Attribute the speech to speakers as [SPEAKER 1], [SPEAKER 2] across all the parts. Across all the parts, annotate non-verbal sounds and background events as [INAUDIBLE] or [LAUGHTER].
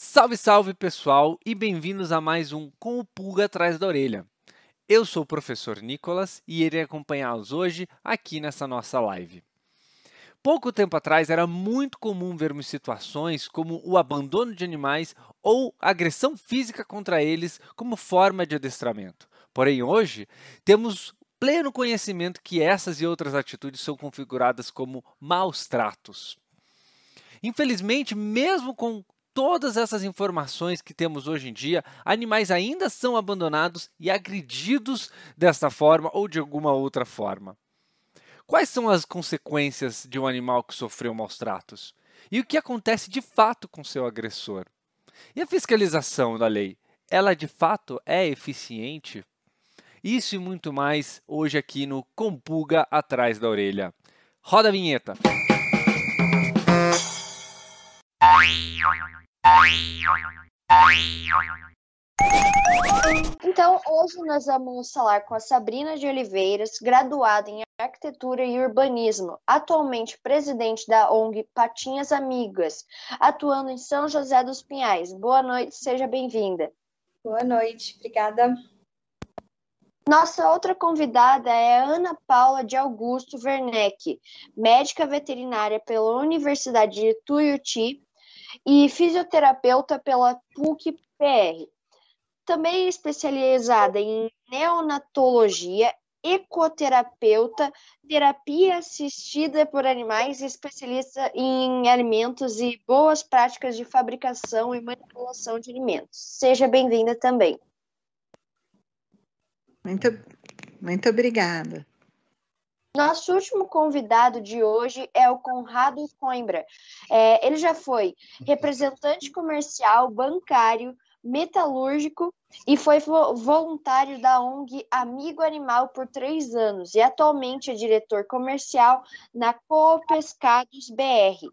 [SPEAKER 1] Salve, salve pessoal e bem-vindos a mais um Com o Pulga Atrás da Orelha. Eu sou o professor Nicolas e irei acompanhá-los hoje aqui nessa nossa live. Pouco tempo atrás era muito comum vermos situações como o abandono de animais ou agressão física contra eles como forma de adestramento. Porém, hoje temos pleno conhecimento que essas e outras atitudes são configuradas como maus tratos. Infelizmente, mesmo com todas essas informações que temos hoje em dia, animais ainda são abandonados e agredidos desta forma ou de alguma outra forma. Quais são as consequências de um animal que sofreu maus tratos? E o que acontece de fato com seu agressor? E a fiscalização da lei? Ela de fato é eficiente? Isso e muito mais hoje aqui no Compulga Atrás da Orelha. Roda a vinheta!
[SPEAKER 2] Então, hoje nós vamos falar com a Sabrina de Oliveiras, graduada em Arquitetura e Urbanismo, atualmente presidente da ONG Patinhas Amigas, atuando em São José dos Pinhais. Boa noite, seja bem-vinda.
[SPEAKER 3] Boa noite, obrigada.
[SPEAKER 2] Nossa outra convidada é Ana Paula de Augusto Werneck, médica veterinária pela Universidade de Tuiuti, e fisioterapeuta pela PUC-PR. Também especializada em neonatologia, ecoterapeuta, terapia assistida por animais, especialista em alimentos e boas práticas de fabricação e manipulação de alimentos. Seja bem-vinda também.
[SPEAKER 4] Muito, muito obrigada.
[SPEAKER 2] Nosso último convidado de hoje é o Conrado Coimbra. É, ele já foi representante comercial, bancário, metalúrgico e foi voluntário da ONG Amigo Animal por três anos e atualmente é diretor comercial na Coopescados BR,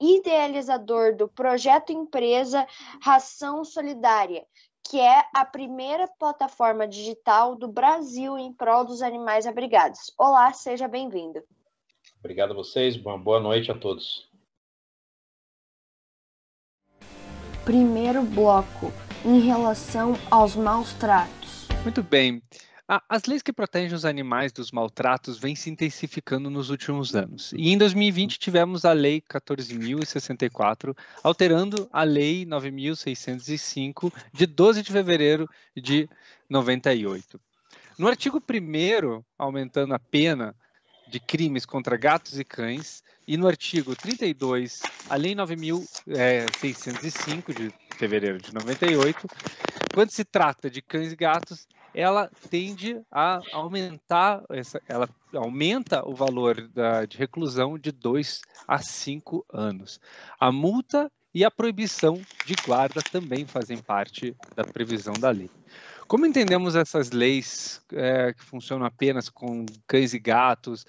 [SPEAKER 2] idealizador do projeto empresa Ração Solidária, que é a primeira plataforma digital do Brasil em prol dos animais abrigados. Olá, seja bem-vindo.
[SPEAKER 5] Obrigado a vocês, uma boa noite a todos.
[SPEAKER 2] Primeiro bloco, em relação aos maus tratos.
[SPEAKER 1] Muito bem. As leis que protegem os animais dos maltratos vêm se intensificando nos últimos anos. E em 2020 tivemos a Lei 14.064, alterando a Lei 9.605, de 12 de fevereiro de 98. No artigo 1, aumentando a pena de crimes contra gatos e cães, e no artigo 32, a Lei 9.605, de fevereiro de 98, quando se trata de cães e gatos, ela tende a aumentar, essa, ela aumenta o valor da, de reclusão de 2 a 5 anos. A multa e a proibição de guarda também fazem parte da previsão da lei. Como entendemos essas leis é, que funcionam apenas com cães e gatos,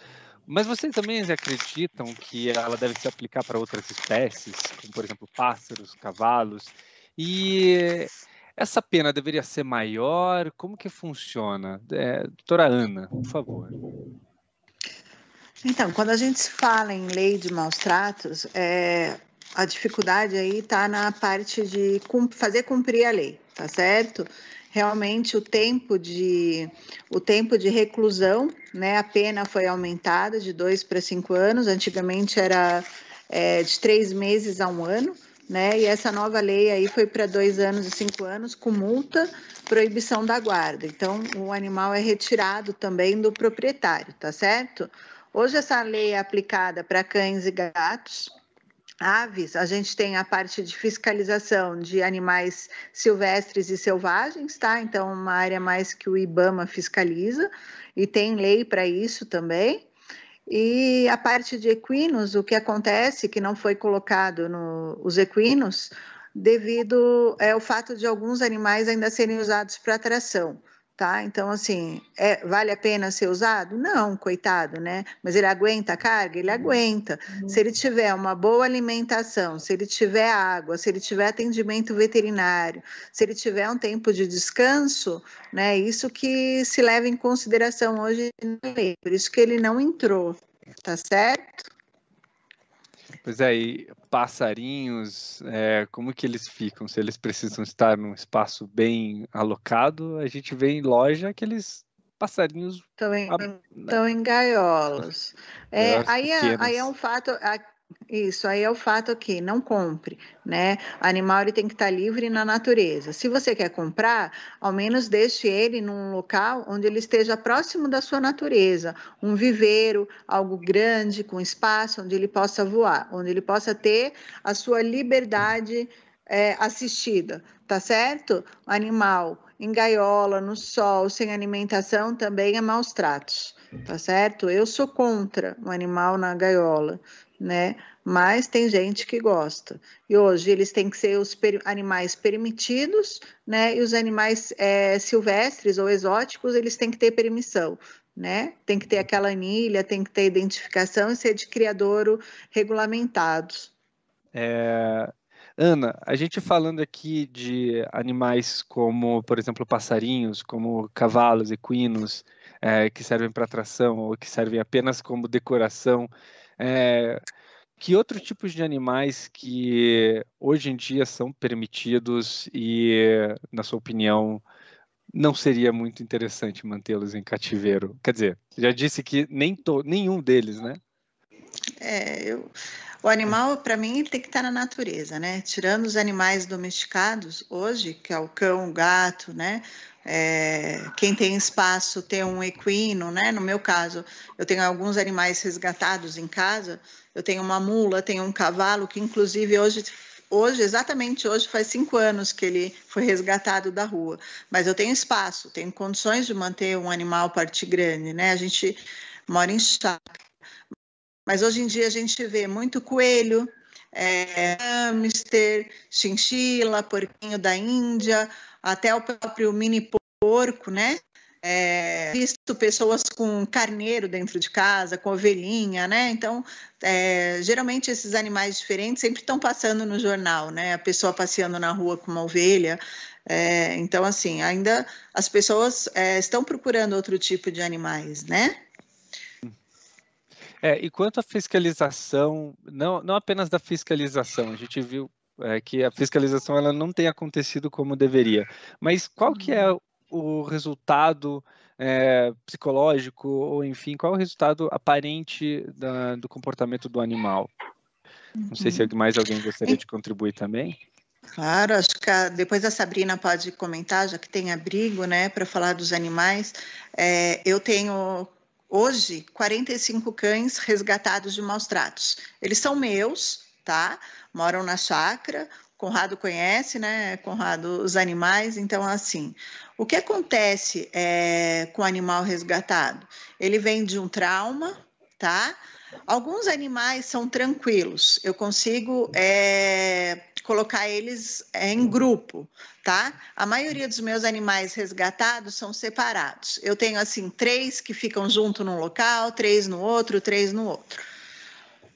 [SPEAKER 1] mas vocês também acreditam que ela deve se aplicar para outras espécies, como por exemplo pássaros, cavalos? E essa pena deveria ser maior? Como que funciona? É, doutora Ana, por favor.
[SPEAKER 4] Então, quando a gente fala em lei de maus tratos, é, a dificuldade aí está na parte de fazer cumprir a lei, tá certo? Realmente o tempo de o tempo de reclusão, né? A pena foi aumentada de dois para cinco anos. Antigamente era é, de três meses a um ano né? E essa nova lei aí foi para dois anos e cinco anos, com multa, proibição da guarda. Então, o animal é retirado também do proprietário, tá certo? Hoje essa lei é aplicada para cães e gatos. Aves, a gente tem a parte de fiscalização de animais silvestres e selvagens, tá? Então, uma área mais que o IBAMA fiscaliza, e tem lei para isso também. E a parte de equinos, o que acontece que não foi colocado no os equinos, devido é o fato de alguns animais ainda serem usados para atração, tá? Então assim, é, vale a pena ser usado? Não, coitado, né? Mas ele aguenta a carga, ele aguenta. Uhum. Se ele tiver uma boa alimentação, se ele tiver água, se ele tiver atendimento veterinário, se ele tiver um tempo de descanso, né? Isso que se leva em consideração hoje na lei. Por isso que ele não entrou, tá certo?
[SPEAKER 1] Pois é, e passarinhos, é, como que eles ficam? Se eles precisam estar num espaço bem alocado, a gente vê em loja aqueles passarinhos.
[SPEAKER 4] Estão em, em gaiolas. É, aí, é, aí é um fato. Isso aí é o fato aqui, não compre, né? O animal ele tem que estar livre na natureza. Se você quer comprar, ao menos deixe ele num local onde ele esteja próximo da sua natureza, um viveiro, algo grande com espaço onde ele possa voar, onde ele possa ter a sua liberdade é, assistida, tá certo? O animal em gaiola, no sol, sem alimentação também é maus tratos, tá certo? Eu sou contra o animal na gaiola né? Mas tem gente que gosta. E hoje eles têm que ser os per animais permitidos, né? E os animais é, silvestres ou exóticos, eles têm que ter permissão, né? Tem que ter aquela anilha, tem que ter identificação e ser de criadouro regulamentados.
[SPEAKER 1] É, Ana, a gente falando aqui de animais como, por exemplo, passarinhos, como cavalos, equinos, é, que servem para atração ou que servem apenas como decoração, é, que outros tipos de animais que hoje em dia são permitidos e, na sua opinião, não seria muito interessante mantê-los em cativeiro? Quer dizer, já disse que nem to, nenhum deles, né?
[SPEAKER 4] É, eu, o animal, para mim, tem que estar na natureza, né? Tirando os animais domesticados, hoje, que é o cão, o gato, né? É, quem tem espaço tem um equino, né? No meu caso, eu tenho alguns animais resgatados em casa. Eu tenho uma mula, tenho um cavalo que, inclusive, hoje, hoje, exatamente hoje, faz cinco anos que ele foi resgatado da rua. Mas eu tenho espaço, tenho condições de manter um animal parte grande, né? A gente mora em chácara. Mas hoje em dia a gente vê muito coelho, é, hamster, chinchila, porquinho da Índia, até o próprio mini porco, né? É, visto pessoas com carneiro dentro de casa, com ovelhinha, né? Então, é, geralmente esses animais diferentes sempre estão passando no jornal, né? A pessoa passeando na rua com uma ovelha. É, então, assim, ainda as pessoas é, estão procurando outro tipo de animais, né?
[SPEAKER 1] É, e quanto à fiscalização, não, não apenas da fiscalização, a gente viu é, que a fiscalização ela não tem acontecido como deveria. Mas qual que é uhum. O resultado é, psicológico, ou enfim, qual é o resultado aparente da, do comportamento do animal? Não sei se uhum. mais alguém gostaria de contribuir também.
[SPEAKER 4] Claro, acho que a, depois a Sabrina pode comentar, já que tem abrigo, né, para falar dos animais. É, eu tenho hoje 45 cães resgatados de maus tratos. Eles são meus, tá? moram na chácara. Conrado conhece, né, Conrado, os animais. Então, assim, o que acontece é, com o animal resgatado? Ele vem de um trauma, tá? Alguns animais são tranquilos, eu consigo é, colocar eles é, em grupo, tá? A maioria dos meus animais resgatados são separados. Eu tenho, assim, três que ficam junto num local, três no outro, três no outro.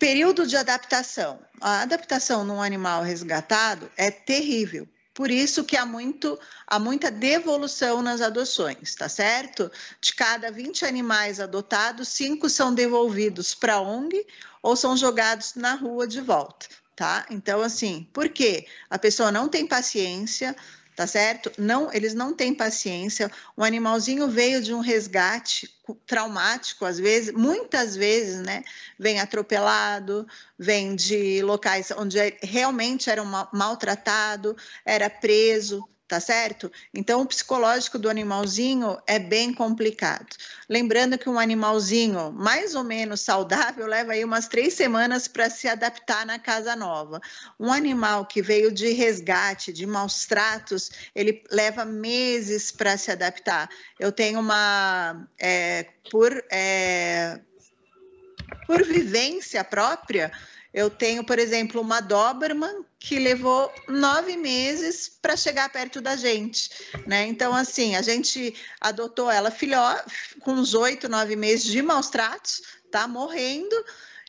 [SPEAKER 4] Período de adaptação. A adaptação num animal resgatado é terrível. Por isso que há, muito, há muita devolução nas adoções, tá certo? De cada 20 animais adotados, cinco são devolvidos para a ONG ou são jogados na rua de volta, tá? Então, assim, por quê? A pessoa não tem paciência, tá certo? Não, eles não têm paciência. O animalzinho veio de um resgate traumático, às vezes, muitas vezes, né? Vem atropelado, vem de locais onde é, realmente era maltratado, era preso, tá certo? Então, o psicológico do animalzinho é bem complicado. Lembrando que um animalzinho mais ou menos saudável leva aí umas três semanas para se adaptar na casa nova. Um animal que veio de resgate, de maus tratos, ele leva meses para se adaptar. Eu tenho uma. É, por. É, por vivência própria, eu tenho, por exemplo, uma Doberman que levou nove meses para chegar perto da gente, né? Então, assim, a gente adotou ela filhó com uns oito, nove meses de maus tratos, tá morrendo,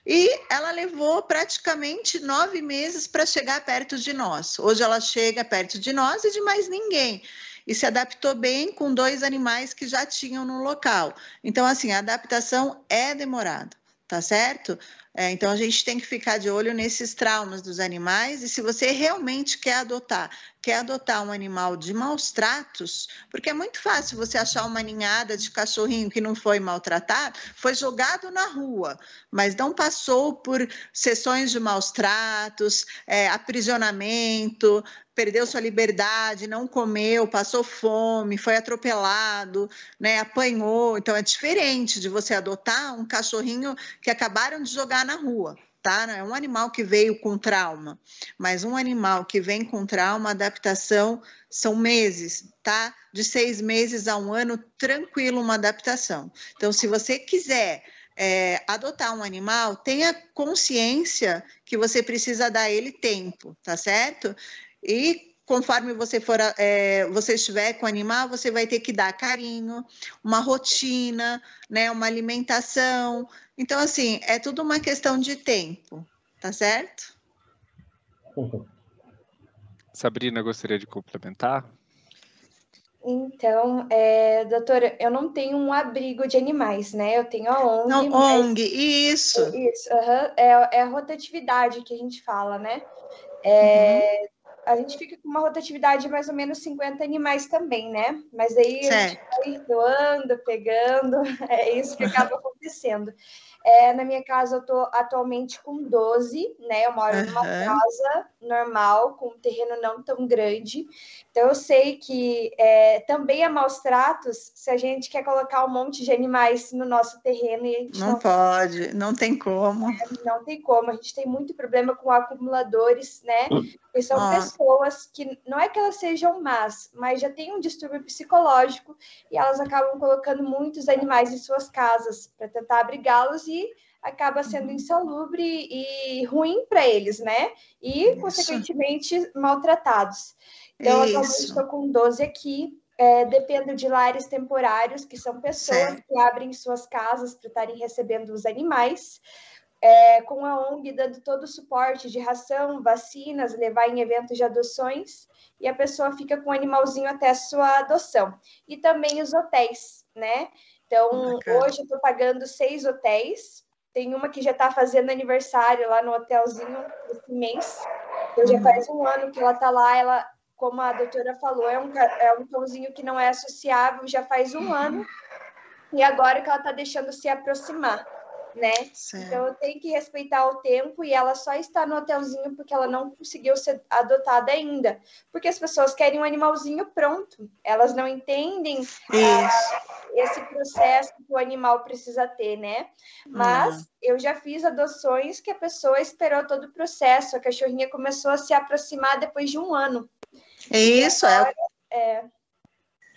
[SPEAKER 4] e ela levou praticamente nove meses para chegar perto de nós. Hoje ela chega perto de nós e de mais ninguém e se adaptou bem com dois animais que já tinham no local. Então, assim, a adaptação é demorada, tá certo? É, então a gente tem que ficar de olho nesses traumas dos animais e se você realmente quer adotar, quer adotar um animal de maus tratos, porque é muito fácil você achar uma ninhada de cachorrinho que não foi maltratado, foi jogado na rua, mas não passou por sessões de maus tratos, é, aprisionamento, perdeu sua liberdade, não comeu, passou fome, foi atropelado, né, apanhou. Então é diferente de você adotar um cachorrinho que acabaram de jogar na rua. Tá? É um animal que veio com trauma, mas um animal que vem com trauma, adaptação são meses, tá? De seis meses a um ano, tranquilo uma adaptação. Então, se você quiser é, adotar um animal, tenha consciência que você precisa dar ele tempo, tá certo? E conforme você for, é, você estiver com o animal, você vai ter que dar carinho, uma rotina, né, uma alimentação. Então, assim, é tudo uma questão de tempo, tá certo?
[SPEAKER 1] Sabrina, gostaria de complementar?
[SPEAKER 3] Então, é, doutora, eu não tenho um abrigo de animais, né? Eu tenho a ONG.
[SPEAKER 4] Não,
[SPEAKER 3] mas...
[SPEAKER 4] ONG, isso.
[SPEAKER 3] Isso, uhum. é, é a rotatividade que a gente fala, né? É, uhum a gente fica com uma rotatividade de mais ou menos 50 animais também, né? Mas aí certo. a gente vai doando, pegando, [LAUGHS] é isso que acaba acontecendo. É, na minha casa, eu estou atualmente com 12, né? Eu moro uhum. numa casa normal, com um terreno não tão grande. Então, eu sei que é, também é maus tratos se a gente quer colocar um monte de animais no nosso terreno. E
[SPEAKER 4] não, não, pode, não tem como. É,
[SPEAKER 3] não tem como. A gente tem muito problema com acumuladores, né? Que são ah. pessoas que não é que elas sejam más, mas já têm um distúrbio psicológico e elas acabam colocando muitos animais em suas casas para tentar abrigá-los e acaba sendo uhum. insalubre e ruim para eles, né? E, Isso. consequentemente, maltratados. Então, Isso. atualmente estou com 12 aqui. É, dependo de lares temporários, que são pessoas certo. que abrem suas casas para estarem recebendo os animais. É, com a ONG dando todo o suporte de ração, vacinas, levar em eventos de adoções, e a pessoa fica com o animalzinho até a sua adoção. E também os hotéis, né? Então, hoje eu estou pagando seis hotéis. Tem uma que já está fazendo aniversário lá no hotelzinho esse mês. Então, já faz um ano que ela está lá. Ela, como a doutora falou, é um, é um cãozinho que não é associável já faz um ano. E agora que ela está deixando se aproximar né? Certo. Então eu tenho que respeitar o tempo e ela só está no hotelzinho porque ela não conseguiu ser adotada ainda. Porque as pessoas querem um animalzinho pronto, elas não entendem ah, esse processo que o animal precisa ter, né? Mas uhum. eu já fiz adoções que a pessoa esperou todo o processo, a cachorrinha começou a se aproximar depois de um ano.
[SPEAKER 4] É isso, é agora,
[SPEAKER 3] é. é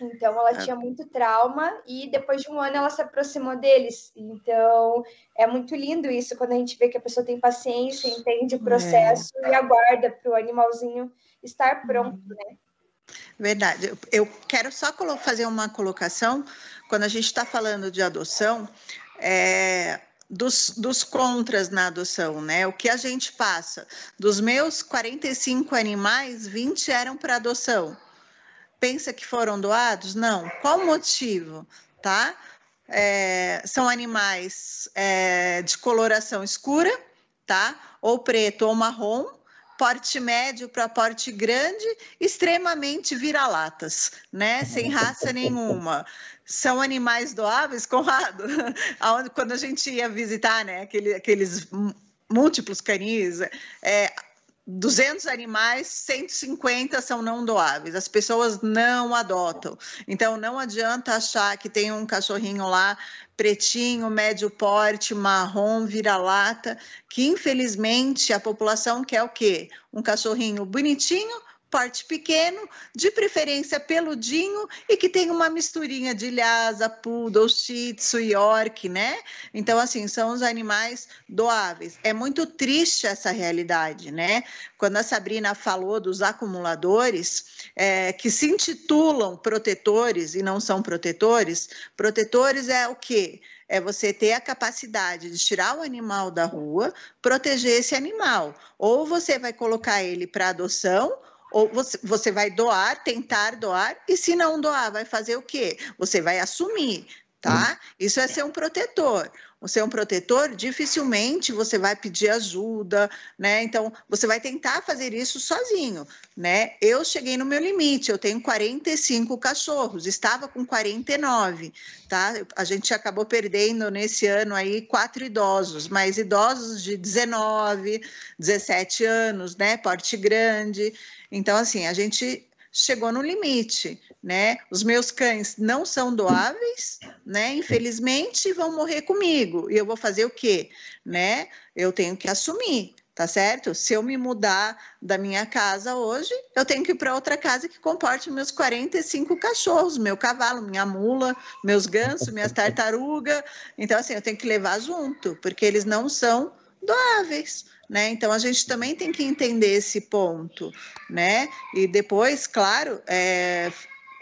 [SPEAKER 3] então, ela é. tinha muito trauma e depois de um ano ela se aproximou deles. Então, é muito lindo isso quando a gente vê que a pessoa tem paciência, entende o processo é. e aguarda para o animalzinho estar pronto, uhum. né?
[SPEAKER 4] Verdade. Eu quero só fazer uma colocação. Quando a gente está falando de adoção, é, dos, dos, contras na adoção, né? O que a gente passa? Dos meus 45 animais, 20 eram para adoção pensa que foram doados? Não. Qual o motivo? Tá? É, são animais é, de coloração escura, tá? Ou preto ou marrom, porte médio para porte grande, extremamente vira-latas, né? Sem [LAUGHS] raça nenhuma. São animais doáveis, Conrado? [LAUGHS] Quando a gente ia visitar, né? Aquele, aqueles múltiplos canis, é, 200 animais, 150 são não doáveis. As pessoas não adotam. Então, não adianta achar que tem um cachorrinho lá, pretinho, médio porte, marrom, vira-lata, que infelizmente a população quer o quê? Um cachorrinho bonitinho, porte pequeno, de preferência peludinho e que tem uma misturinha de lhasa, poodle, shih tzu, york, né? Então, assim, são os animais doáveis. É muito triste essa realidade, né? Quando a Sabrina falou dos acumuladores, é, que se intitulam protetores e não são protetores, protetores é o quê? é você ter a capacidade de tirar o animal da rua, proteger esse animal. Ou você vai colocar ele para adoção, ou você, você vai doar, tentar doar, e se não doar, vai fazer o quê? Você vai assumir, tá? Isso é ser um protetor. Ser um protetor, dificilmente você vai pedir ajuda, né? Então, você vai tentar fazer isso sozinho, né? Eu cheguei no meu limite, eu tenho 45 cachorros, estava com 49, tá? A gente acabou perdendo nesse ano aí quatro idosos, mas idosos de 19, 17 anos, né? Porte grande. Então, assim, a gente chegou no limite, né? Os meus cães não são doáveis, né? Infelizmente vão morrer comigo. E eu vou fazer o quê? Né? Eu tenho que assumir, tá certo? Se eu me mudar da minha casa hoje, eu tenho que ir para outra casa que comporte meus 45 cachorros, meu cavalo, minha mula, meus gansos, minhas tartarugas. Então, assim, eu tenho que levar junto, porque eles não são doáveis. Né? Então a gente também tem que entender esse ponto, né? E depois, claro, é,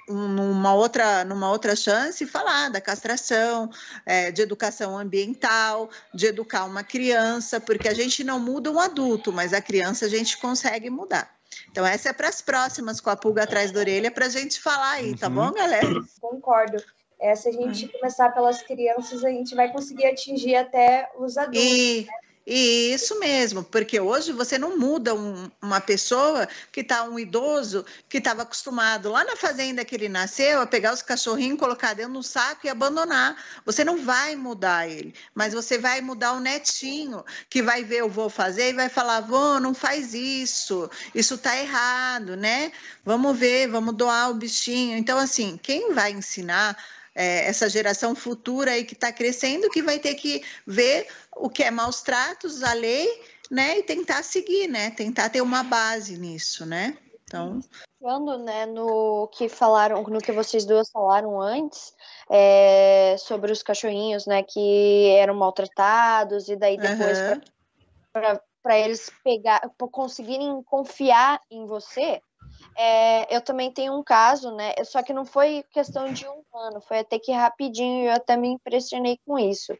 [SPEAKER 4] numa outra, numa outra chance, falar da castração, é, de educação ambiental, de educar uma criança, porque a gente não muda um adulto, mas a criança a gente consegue mudar. Então, essa é para as próximas, com a pulga atrás da orelha, para a gente falar aí, tá bom, uhum. galera?
[SPEAKER 3] Concordo. É, se a gente começar pelas crianças, a gente vai conseguir atingir até os adultos. E, né?
[SPEAKER 4] Isso mesmo, porque hoje você não muda um, uma pessoa que está um idoso que estava acostumado lá na fazenda que ele nasceu a pegar os cachorrinhos, colocar dentro do saco e abandonar. Você não vai mudar ele, mas você vai mudar o netinho que vai ver eu vou fazer e vai falar: "Vô, não faz isso. Isso está errado, né? Vamos ver, vamos doar o bichinho". Então assim, quem vai ensinar é, essa geração futura aí que está crescendo, que vai ter que ver o que é maus tratos, a lei, né, e tentar seguir, né, tentar ter uma base nisso, né. Então,
[SPEAKER 2] quando, né, no que falaram, no que vocês duas falaram antes, é, sobre os cachorrinhos, né, que eram maltratados e daí depois uhum. para eles pegar, conseguirem confiar em você, é, eu também tenho um caso, né? Só que não foi questão de um ano, foi até que rapidinho eu até me impressionei com isso.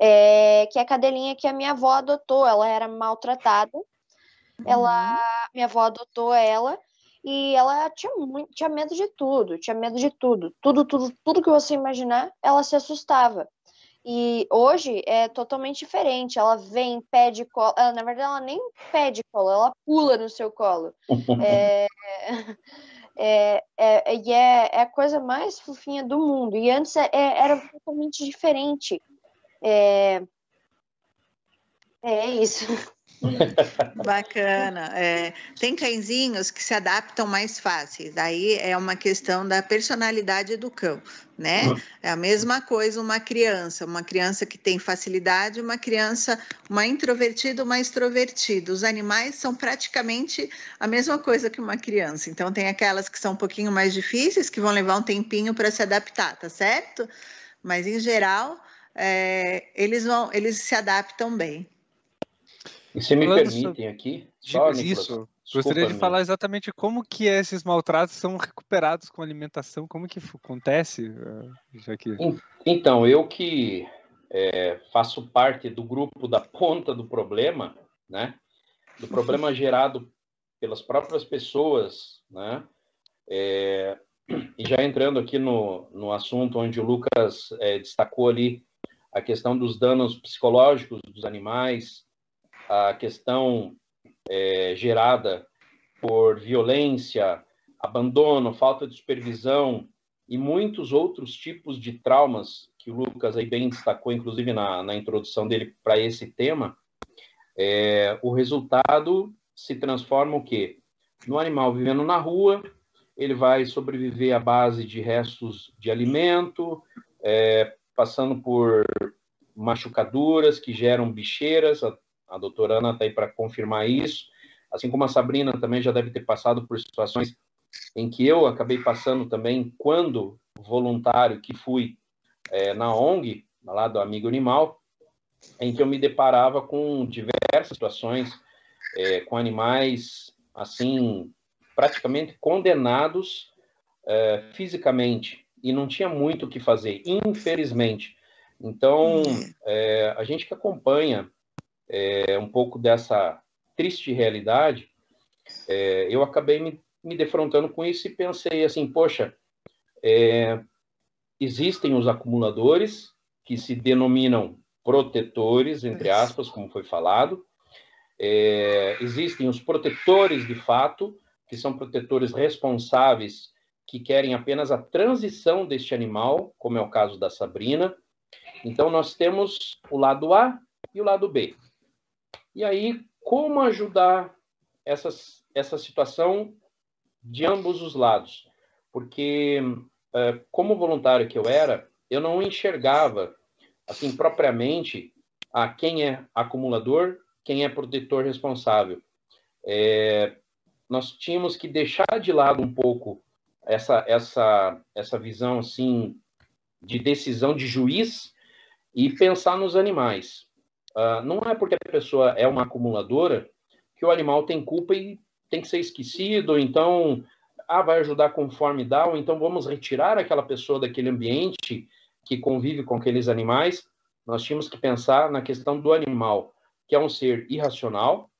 [SPEAKER 2] É, que é a cadelinha que a minha avó adotou, ela era maltratada. Uhum. Ela, minha avó adotou ela e ela tinha muito, tinha medo de tudo, tinha medo de tudo, tudo, tudo, tudo que você imaginar, ela se assustava. E hoje é totalmente diferente. Ela vem, pede colo. Ela, na verdade, ela nem pede colo, ela pula no seu colo. [LAUGHS] é, [LAUGHS] é, é, e é, é, a coisa mais fofinha do mundo. E antes é, é era totalmente diferente. É, é isso. [LAUGHS] [LAUGHS]
[SPEAKER 4] Bacana. É, tem cãezinhos que se adaptam mais fáceis. Aí é uma questão da personalidade do cão, né? É a mesma coisa uma criança, uma criança que tem facilidade, uma criança, uma introvertida, uma extrovertida. Os animais são praticamente a mesma coisa que uma criança. Então tem aquelas que são um pouquinho mais difíceis, que vão levar um tempinho para se adaptar, tá certo? Mas em geral, é, eles vão, eles se adaptam bem.
[SPEAKER 5] E se me permitem sobre... aqui,
[SPEAKER 1] só, isso. Gostaria de falar exatamente como que esses maltratos são recuperados com alimentação, como que acontece, já que...
[SPEAKER 5] Então, eu que é, faço parte do grupo da ponta do problema, né? Do problema [LAUGHS] gerado pelas próprias pessoas, né? É, e já entrando aqui no, no assunto onde o Lucas é, destacou ali a questão dos danos psicológicos dos animais, a questão é, gerada por violência, abandono, falta de supervisão e muitos outros tipos de traumas que o Lucas aí bem destacou, inclusive na, na introdução dele para esse tema, é, o resultado se transforma o quê? No animal vivendo na rua, ele vai sobreviver à base de restos de alimento, é, passando por machucaduras que geram bicheiras, a doutora Ana está aí para confirmar isso. Assim como a Sabrina também já deve ter passado por situações em que eu acabei passando também quando voluntário que fui é, na ONG, lá do Amigo Animal, em que eu me deparava com diversas situações é, com animais assim praticamente condenados é, fisicamente e não tinha muito o que fazer, infelizmente. Então, é, a gente que acompanha é, um pouco dessa triste realidade, é, eu acabei me, me defrontando com isso e pensei assim, poxa, é, existem os acumuladores que se denominam protetores, entre aspas, como foi falado. É, existem os protetores de fato, que são protetores responsáveis que querem apenas a transição deste animal, como é o caso da Sabrina. Então, nós temos o lado A e o lado B. E aí, como ajudar essas, essa situação de ambos os lados? Porque, é, como voluntário que eu era, eu não enxergava, assim, propriamente, a quem é acumulador, quem é protetor responsável. É, nós tínhamos que deixar de lado um pouco essa essa essa visão assim de decisão de juiz e pensar nos animais. Uh, não é porque a pessoa é uma acumuladora que o animal tem culpa e tem que ser esquecido, então ah, vai ajudar conforme dá, ou então vamos retirar aquela pessoa daquele ambiente que convive com aqueles animais. Nós tínhamos que pensar na questão do animal, que é um ser irracional,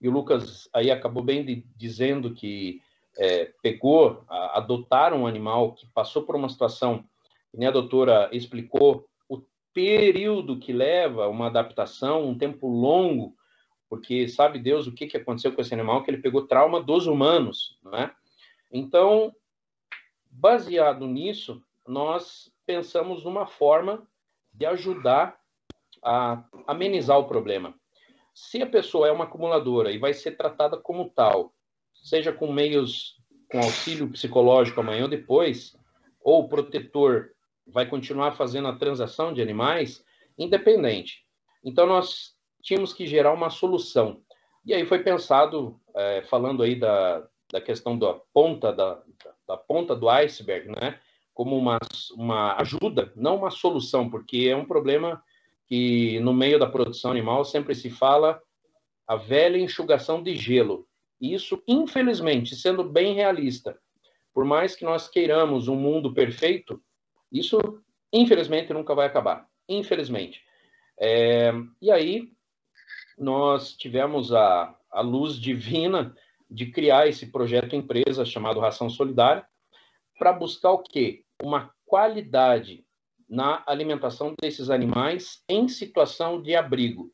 [SPEAKER 5] e o Lucas aí acabou bem de, dizendo que é, pegou, a, adotar um animal que passou por uma situação, que nem a doutora explicou, período que leva uma adaptação, um tempo longo, porque sabe Deus o que, que aconteceu com esse animal, que ele pegou trauma dos humanos, né? Então, baseado nisso, nós pensamos numa forma de ajudar a amenizar o problema. Se a pessoa é uma acumuladora e vai ser tratada como tal, seja com meios, com auxílio psicológico amanhã ou depois, ou protetor vai continuar fazendo a transação de animais, independente. Então, nós tínhamos que gerar uma solução. E aí foi pensado, é, falando aí da, da questão da ponta, da, da ponta do iceberg, né? Como uma, uma ajuda, não uma solução, porque é um problema que no meio da produção animal sempre se fala a velha enxugação de gelo. Isso, infelizmente, sendo bem realista, por mais que nós queiramos um mundo perfeito, isso, infelizmente, nunca vai acabar. Infelizmente. É, e aí, nós tivemos a, a luz divina de criar esse projeto empresa chamado Ração Solidária, para buscar o quê? Uma qualidade na alimentação desses animais em situação de abrigo.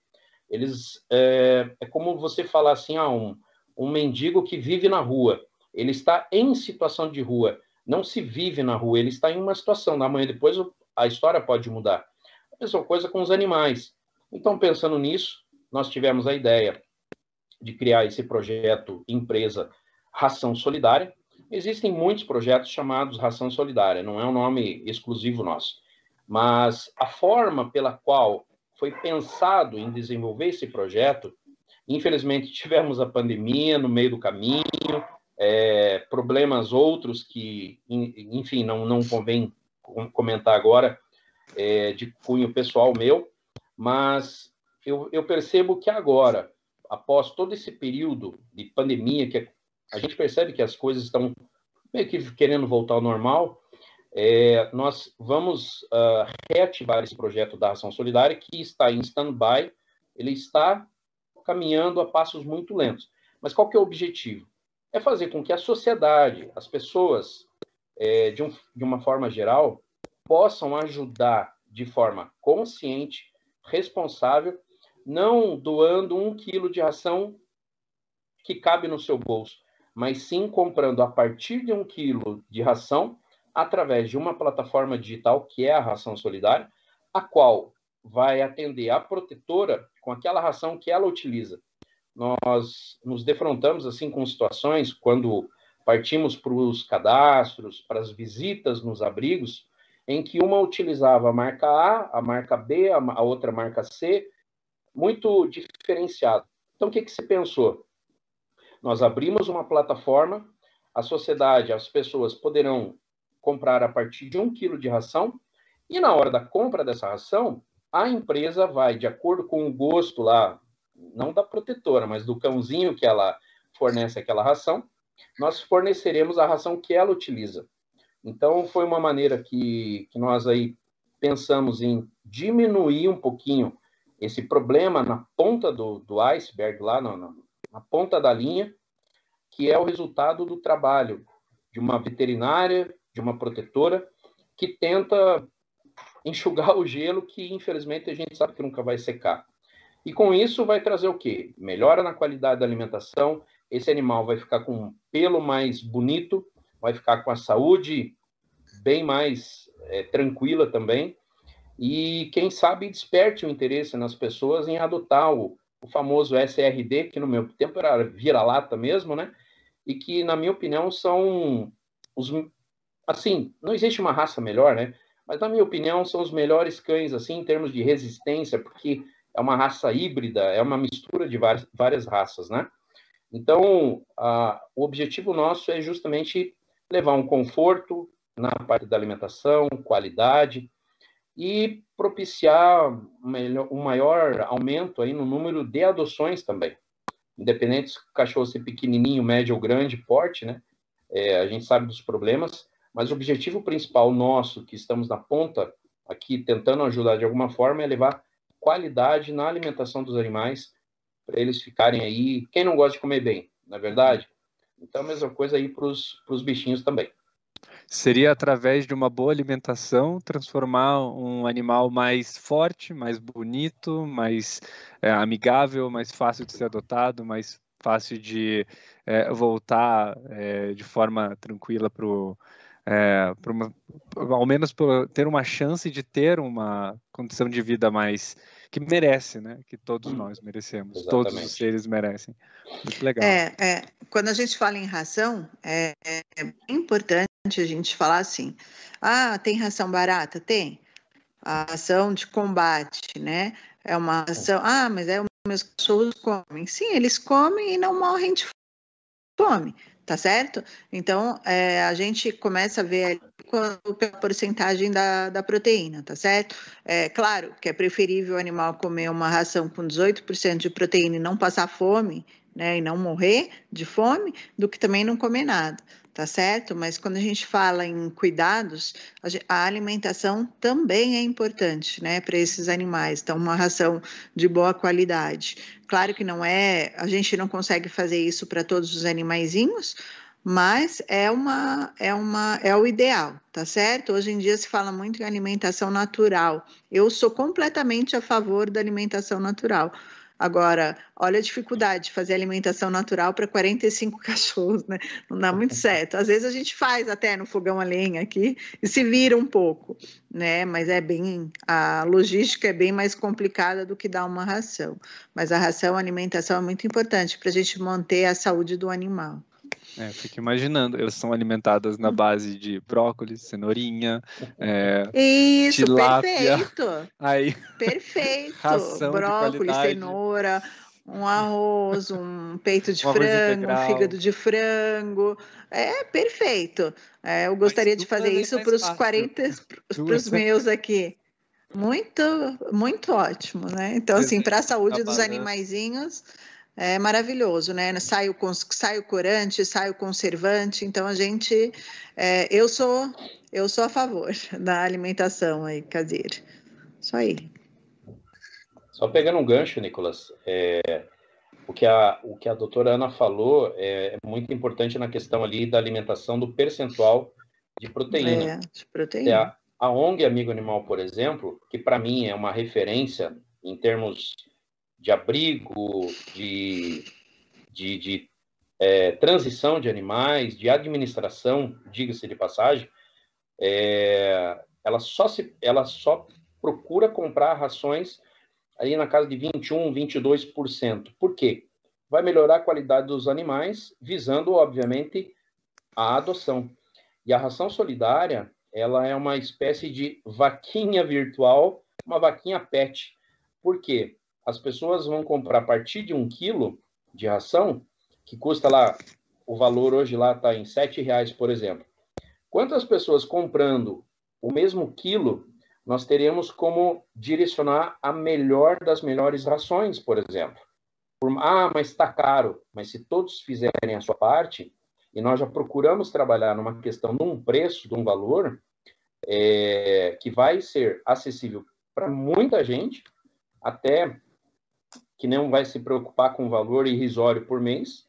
[SPEAKER 5] Eles é, é como você falar assim, ah, um, um mendigo que vive na rua. Ele está em situação de rua. Não se vive na rua, ele está em uma situação. Na manhã depois a história pode mudar. A mesma coisa com os animais. Então, pensando nisso, nós tivemos a ideia de criar esse projeto empresa Ração Solidária. Existem muitos projetos chamados Ração Solidária, não é um nome exclusivo nosso. Mas a forma pela qual foi pensado em desenvolver esse projeto Infelizmente, [LAUGHS] tivemos a pandemia no meio do caminho, é, problemas outros que, enfim, não, não convém comentar agora, é, de cunho pessoal meu, mas eu, eu percebo que agora, após todo esse período de pandemia, que a gente percebe que as coisas estão meio que querendo voltar ao normal, é, nós vamos uh, reativar esse projeto da Ação Solidária, que está em stand-by, ele está caminhando a passos muito lentos. Mas qual que é o objetivo? É fazer com que a sociedade, as pessoas, é, de, um, de uma forma geral, possam ajudar de forma consciente, responsável, não doando um quilo de ração que cabe no seu bolso, mas sim comprando a partir de um quilo de ração através de uma plataforma digital que é a Ração Solidária, a qual vai atender a protetora com aquela ração que ela utiliza. Nós nos defrontamos assim com situações quando partimos para os cadastros, para as visitas nos abrigos, em que uma utilizava a marca A, a marca B, a, outra marca C, muito diferenciado. Então, o que, que se pensou? Nós abrimos uma plataforma, a sociedade, as pessoas poderão comprar a partir de um quilo de ração, e na hora da compra dessa ração, a empresa vai, de acordo com o gosto lá, não da protetora, mas do cãozinho que ela fornece aquela ração, nós forneceremos a ração que ela utiliza. Então, foi uma maneira que, que nós aí pensamos em diminuir um pouquinho esse problema na ponta do, do iceberg, lá na, na ponta da linha, que é o resultado do trabalho de uma veterinária, de uma protetora, que tenta enxugar o gelo que, infelizmente, a gente sabe que nunca vai secar. E com isso vai trazer o quê? Melhora na qualidade da alimentação, esse animal vai ficar com um pelo mais bonito, vai ficar com a saúde bem mais é, tranquila também, e quem sabe desperte o interesse nas pessoas em adotar o, o famoso SRD, que no meu tempo era vira-lata mesmo, né? E que, na minha opinião, são os. Assim, não existe uma raça melhor, né? Mas, na minha opinião, são os melhores cães, assim, em termos de resistência, porque é uma raça híbrida, é uma mistura de várias, raças, né? Então, a, o objetivo nosso é justamente levar um conforto na parte da alimentação, qualidade, e propiciar um maior aumento aí no número de adoções também. Independente se o cachorro ser pequenininho, médio ou grande, porte, né? É, a gente sabe dos problemas, mas o objetivo principal nosso, que estamos na ponta aqui tentando ajudar de alguma forma, é levar qualidade na alimentação dos animais para eles ficarem aí. Quem não gosta de comer bem, na é verdade? Então, a mesma coisa aí para os bichinhos também
[SPEAKER 1] seria através de uma boa alimentação transformar um animal mais forte, mais bonito, mais é, amigável, mais fácil de ser adotado, mais fácil de é, voltar é, de forma tranquila para o é, uma, ao menos ter uma chance de ter uma condição de vida mais que merece, né? Que todos hum. nós merecemos, Exatamente. todos os seres merecem. Muito legal.
[SPEAKER 4] É, é, quando a gente fala em ração, é, é importante a gente falar assim: ah, tem ração barata? Tem. A ração de combate, né? É uma ração. Ah, mas é os meus cachorros comem. Sim, eles comem e não morrem de fome tá certo? Então, é, a gente começa a ver a porcentagem da, da proteína, tá certo? É claro que é preferível o animal comer uma ração com 18% de proteína e não passar fome, né, e não morrer de fome, do que também não comer nada tá certo? Mas quando a gente fala em cuidados, a alimentação também é importante, né, para esses animais. Então, uma ração de boa qualidade. Claro que não é, a gente não consegue fazer isso para todos os animaizinhos, mas é uma é uma é o ideal, tá certo? Hoje em dia se fala muito em alimentação natural. Eu sou completamente a favor da alimentação natural Agora, olha a dificuldade de fazer alimentação natural para 45 [LAUGHS] cachorros, né? Não dá muito [LAUGHS] certo. Às vezes a gente faz até no fogão a lenha aqui e se vira um pouco, né? Mas é bem a logística é bem mais complicada do que dar uma ração. Mas a ração, a alimentação é muito importante para a gente manter a saúde do animal.
[SPEAKER 1] É, fico imaginando, elas são alimentadas na base de brócolis, cenourinha, é,
[SPEAKER 4] Isso,
[SPEAKER 1] tilápia,
[SPEAKER 4] perfeito.
[SPEAKER 1] Aí,
[SPEAKER 4] perfeito. brócolis, cenoura, um arroz, um peito de um frango, um fígado de frango. É perfeito. É, eu gostaria de fazer isso para os 40, para os meus aqui. Muito, muito ótimo, né? Então, assim, para a saúde dos animaizinhos, é maravilhoso, né? Sai o, sai o corante, sai o conservante, então a gente, é, eu sou, eu sou a favor [LAUGHS] da alimentação aí caseira. Isso aí.
[SPEAKER 5] Só pegando um gancho, Nicolas, é, o, que a, o que a doutora Ana falou é, é, muito importante na questão ali da alimentação do percentual de proteína. É,
[SPEAKER 4] de proteína. É
[SPEAKER 5] a, a ONG Amigo Animal, por exemplo, que para mim é uma referência em termos de abrigo, de, de, de é, transição de animais, de administração, diga-se de passagem, é, ela, só se, ela só procura comprar rações aí na casa de 21, 22%. Por quê? Vai melhorar a qualidade dos animais, visando, obviamente, a adoção. E a ração solidária, ela é uma espécie de vaquinha virtual, uma vaquinha pet. Por quê? As pessoas vão comprar a partir de um quilo de ração, que custa lá, o valor hoje lá está em sete reais, por exemplo. Quantas pessoas comprando o mesmo quilo, nós teríamos como direcionar a melhor das melhores rações, por exemplo. Ah, mas está caro. Mas se todos fizerem a sua parte, e nós já procuramos trabalhar numa questão de um preço, de um valor, é, que vai ser acessível para muita gente, até que não vai se preocupar com valor irrisório por mês,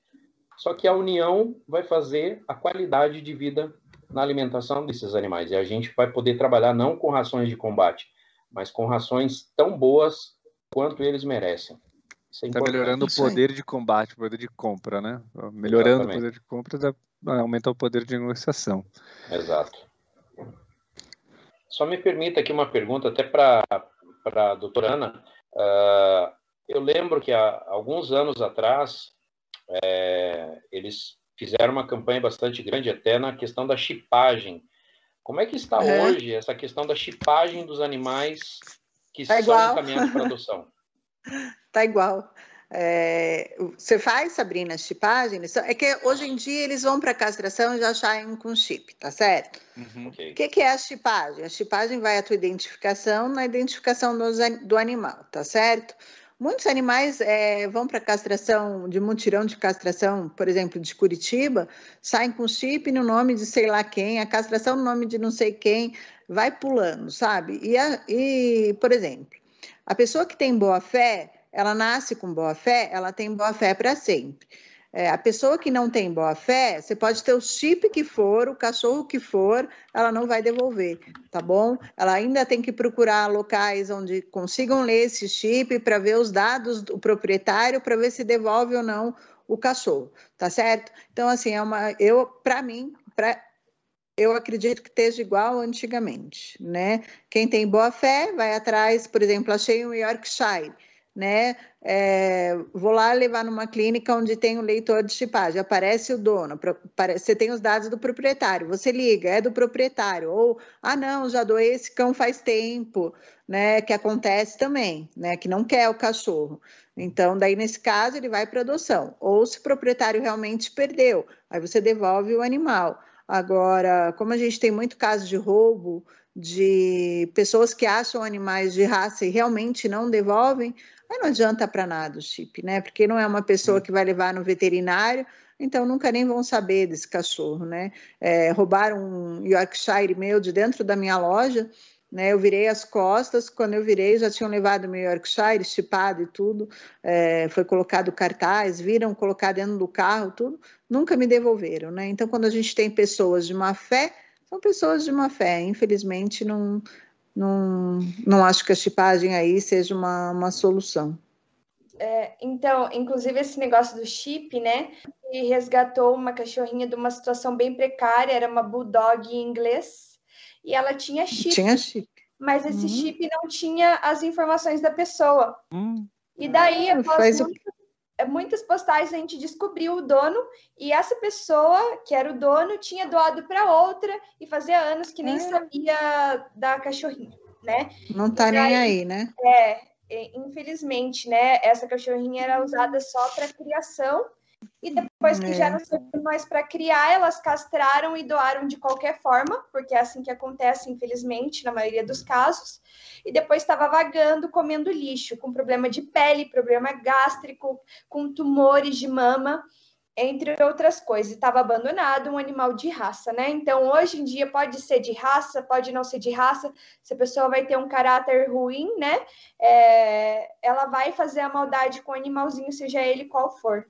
[SPEAKER 5] só que a união vai fazer a qualidade de vida na alimentação desses animais. E a gente vai poder trabalhar não com rações de combate, mas com rações tão boas quanto eles merecem.
[SPEAKER 1] Está é melhorando o poder de combate, o poder de compra, né? Melhorando Exatamente. o poder de compra, aumenta o poder de negociação.
[SPEAKER 5] Exato. Só me permita aqui uma pergunta, até para a doutora Ana. Uh, eu lembro que há alguns anos atrás, é, eles fizeram uma campanha bastante grande até na questão da chipagem. Como é que está é. hoje essa questão da chipagem dos animais que tá são igual. encaminhados para adoção? [LAUGHS]
[SPEAKER 4] Tá igual. É, você faz, Sabrina, chipagem? É que hoje em dia eles vão para castração e já saem com chip, tá certo? Uhum. Okay. O que, que, é a chipagem? A chipagem vai a tua identificação na identificação do, do animal, tá certo? Muitos animais é, vão para castração, de mutirão de castração, por exemplo, de Curitiba, saem com chip no nome de sei lá quem, a castração no nome de não sei quem, vai pulando, sabe? E, a, e por exemplo, a pessoa que tem boa fé, ela nasce com boa fé, ela tem boa fé para sempre. É, a pessoa que não tem boa fé, você pode ter o chip que for, o cachorro que for, ela não vai devolver, tá bom? Ela ainda tem que procurar locais onde consigam ler esse chip para ver os dados do proprietário, para ver se devolve ou não o cachorro, tá certo? Então, assim, é uma. Eu, para mim, pra, eu acredito que esteja igual antigamente, né? Quem tem boa fé vai atrás, por exemplo, achei um Yorkshire né? É, vou lá levar numa clínica onde tem um leitor de chipagem, aparece o dono, você tem os dados do proprietário, você liga, é do proprietário, ou, ah, não, já doei esse cão faz tempo, né? Que acontece também, né? Que não quer o cachorro. Então, daí, nesse caso, ele vai para adoção. Ou se o proprietário realmente perdeu, aí você devolve o animal. Agora, como a gente tem muito caso de roubo, de pessoas que acham animais de raça e realmente não devolvem, Aí não adianta para nada o chip, né? Porque não é uma pessoa que vai levar no veterinário, então nunca nem vão saber desse cachorro, né? É, roubaram um Yorkshire meu de dentro da minha loja, né? Eu virei as costas, quando eu virei já tinham levado meu Yorkshire chipado e tudo, é, foi colocado cartaz, viram colocar dentro do carro, tudo, nunca me devolveram, né? Então quando a gente tem pessoas de má fé, são pessoas de má fé, infelizmente não não, não acho que a chipagem aí seja uma, uma solução.
[SPEAKER 3] É, então, inclusive esse negócio do chip, né? E resgatou uma cachorrinha de uma situação bem precária, era uma bulldog em inglês, e ela tinha chip.
[SPEAKER 4] Tinha chip.
[SPEAKER 3] Mas esse uhum. chip não tinha as informações da pessoa. Uhum. E daí, ah, após muitas, muitas postagens, a gente descobriu o dono, e essa pessoa, que era o dono, tinha doado para outra, e fazia anos que nem é. sabia da cachorrinha, né?
[SPEAKER 4] Não tá daí, nem aí, né?
[SPEAKER 3] É, infelizmente, né? Essa cachorrinha era usada só para criação, e depois que é. já não serviu mais para criar, elas castraram e doaram de qualquer forma, porque é assim que acontece, infelizmente, na maioria dos casos. E depois estava vagando, comendo lixo, com problema de pele, problema gástrico, com tumores de mama, entre outras coisas. Estava abandonado, um animal de raça, né? Então, hoje em dia, pode ser de raça, pode não ser de raça. Se a pessoa vai ter um caráter ruim, né? É... ela vai fazer a maldade com o animalzinho, seja ele qual for.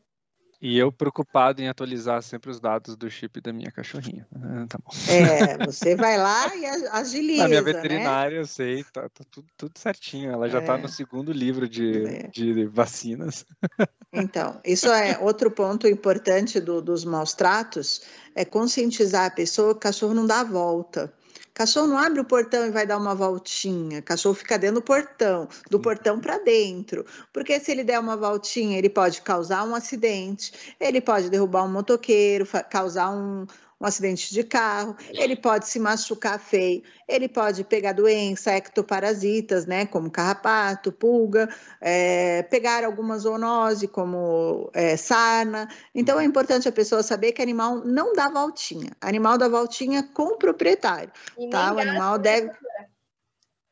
[SPEAKER 1] E eu preocupado em atualizar sempre os dados do chip da minha cachorrinha. Ah, tá bom.
[SPEAKER 4] É, você vai lá e agiliza. [LAUGHS] A
[SPEAKER 1] minha né? veterinária, né? eu sei, tá, tá tudo, tudo, certinho. Ela já está é. no segundo livro de, é. de vacinas. [LAUGHS]
[SPEAKER 4] Então, isso é outro ponto importante do, dos maus tratos, é conscientizar a pessoa que o cachorro não dá a volta. Cachorro não abre o portão e vai dar uma voltinha. Cachorro fica dentro do portão, do portão para dentro. Porque se ele der uma voltinha, ele pode causar um acidente, ele pode derrubar um motoqueiro, causar um, um acidente de carro, ele pode se machucar feio, ele pode pegar doença, ectoparasitas, né, como carrapato, pulga, é, pegar alguma zoonose, como é, sarna. Então, é importante a pessoa saber que animal não dá voltinha. Animal dá voltinha com o proprietário, e tá? O animal deve...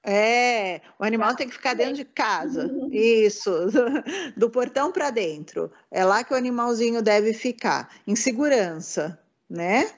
[SPEAKER 4] É, o animal tem que ficar dentro de casa. Isso, [LAUGHS] do portão para dentro. É lá que o animalzinho deve ficar, em segurança né?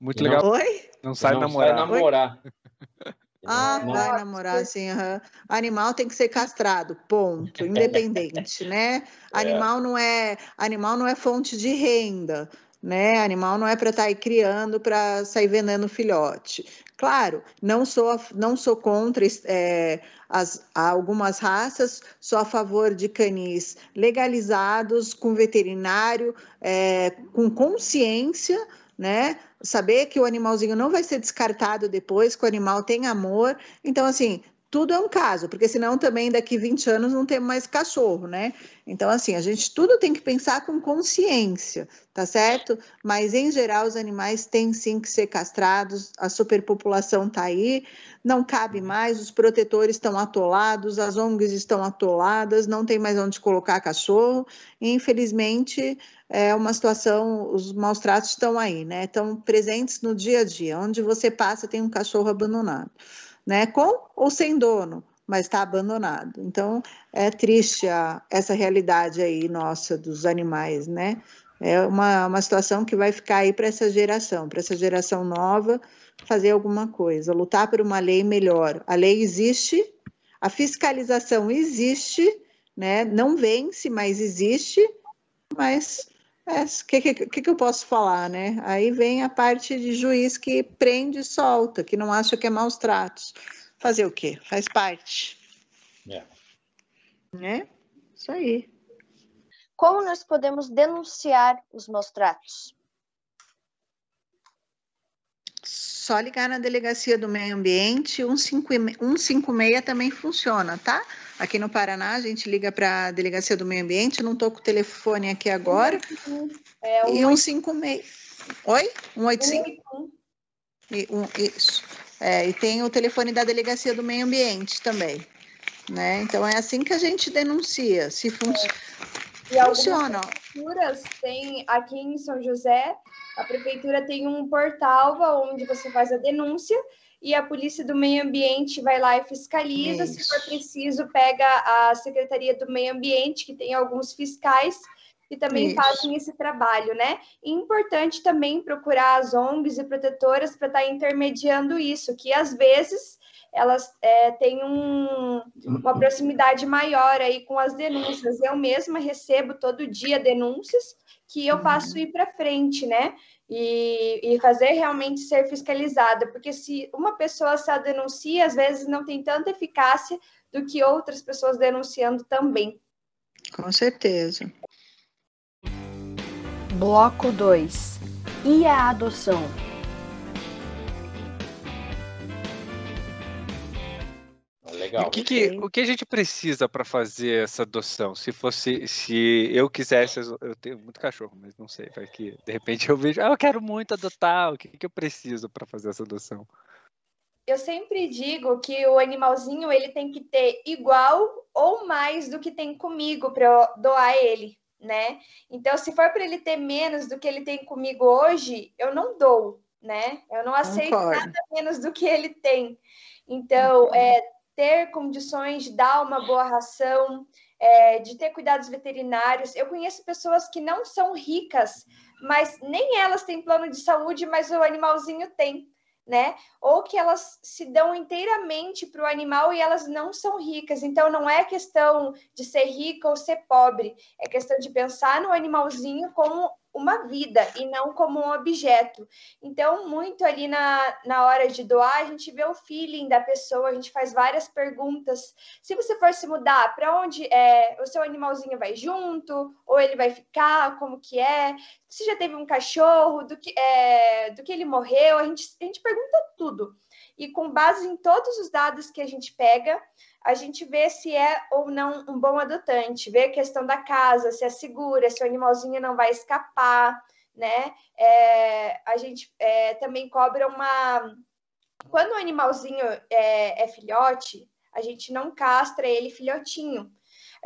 [SPEAKER 1] Muito legal.
[SPEAKER 4] Oi?
[SPEAKER 1] Não sai não namorar.
[SPEAKER 5] Sai namorar. [LAUGHS]
[SPEAKER 4] Ah, vai namorar, sim. Uhum. Animal tem que ser castrado, ponto. [LAUGHS] Independente, né? É. Animal não é animal não é fonte de renda, né? Animal não é para estar tá aí criando para sair vendendo filhote. Claro, não sou, não sou contra é, as, algumas raças, sou a favor de canis legalizados, com veterinário, é, com consciência, né? Saber que o animalzinho não vai ser descartado depois, que o animal tem amor. Então, assim, tudo é um caso, porque senão também daqui 20 anos não tem mais cachorro, né? Então, assim, a gente tudo tem que pensar com consciência, tá certo? Mas, em geral, os animais têm sim que ser castrados, a superpopulação tá aí, não cabe mais, os protetores estão atolados, as ONGs estão atoladas, não tem mais onde colocar cachorro, e, infelizmente, é uma situação, os maus tratos estão aí, né? Estão presentes no dia a dia, onde você passa tem um cachorro abandonado né? Com ou sem dono, mas está abandonado. Então é triste a, essa realidade aí nossa dos animais, né? É uma, uma situação que vai ficar aí para essa geração, para essa geração nova fazer alguma coisa, lutar por uma lei melhor. A lei existe, a fiscalização existe, né? Não vence, mas existe, mas o é, que, que, que, eu posso falar, né? Aí vem a parte de juiz que prende e solta, que não acha que é maus tratos. Fazer o quê? Faz parte. É. Né? Isso aí.
[SPEAKER 2] Como nós podemos denunciar os maus tratos?
[SPEAKER 4] Só ligar na delegacia do meio ambiente, 156 também funciona, tá? Aqui no Paraná, a gente liga para a Delegacia do Meio Ambiente, não estou com o telefone aqui agora. É, e 156. Oi? 185? E, um, isso. É, e tem o telefone da Delegacia do Meio Ambiente também. Né? Então é assim que a gente denuncia. Se fun
[SPEAKER 3] é. funciona. Prefeituras tem aqui em São José, a prefeitura tem um portal onde você faz a denúncia e a Polícia do Meio Ambiente vai lá e fiscaliza. Isso. Se for preciso, pega a Secretaria do Meio Ambiente, que tem alguns fiscais que também Isso. fazem esse trabalho, né? E importante também procurar as ONGs e protetoras para estar tá intermediando isso, que às vezes elas é, têm um, uma proximidade maior aí com as denúncias. Eu mesma recebo todo dia denúncias que eu passo uhum. ir para frente, né? e, e fazer realmente ser fiscalizada, porque se uma pessoa só denuncia, às vezes não tem tanta eficácia do que outras pessoas denunciando também.
[SPEAKER 4] Com certeza.
[SPEAKER 2] Bloco 2 E a adoção?
[SPEAKER 1] Legal. O que, que, o que a gente precisa para fazer essa adoção? Se fosse, se eu quisesse, eu tenho muito cachorro, mas não sei, vai que de repente eu vejo, ah, eu quero muito adotar, o que, que eu preciso para fazer essa adoção?
[SPEAKER 3] Eu sempre digo que o animalzinho ele tem que ter igual ou mais do que tem comigo para doar ele, né? Então, se for para ele ter menos do que ele tem comigo hoje, eu não dou, né? Eu não aceito Concordo. nada menos do que ele tem. Então, é, ter condições de dar uma boa ração, é, de ter cuidados veterinários. Eu conheço pessoas que não são ricas, mas nem elas têm plano de saúde, mas o animalzinho tem. Né? Ou que elas se dão inteiramente para o animal e elas não são ricas. Então, não é questão de ser rica ou ser pobre, é questão de pensar no animalzinho como uma vida e não como um objeto. Então, muito ali na, na hora de doar, a gente vê o feeling da pessoa, a gente faz várias perguntas. Se você for se mudar, para onde é, o seu animalzinho vai junto, ou ele vai ficar, como que é? Se já teve um cachorro, do que, é, do que ele morreu, a gente, a gente pergunta tudo. E com base em todos os dados que a gente pega, a gente vê se é ou não um bom adotante, vê a questão da casa, se é segura, se o animalzinho não vai escapar, né? É, a gente é, também cobra uma. Quando o animalzinho é, é filhote, a gente não castra ele filhotinho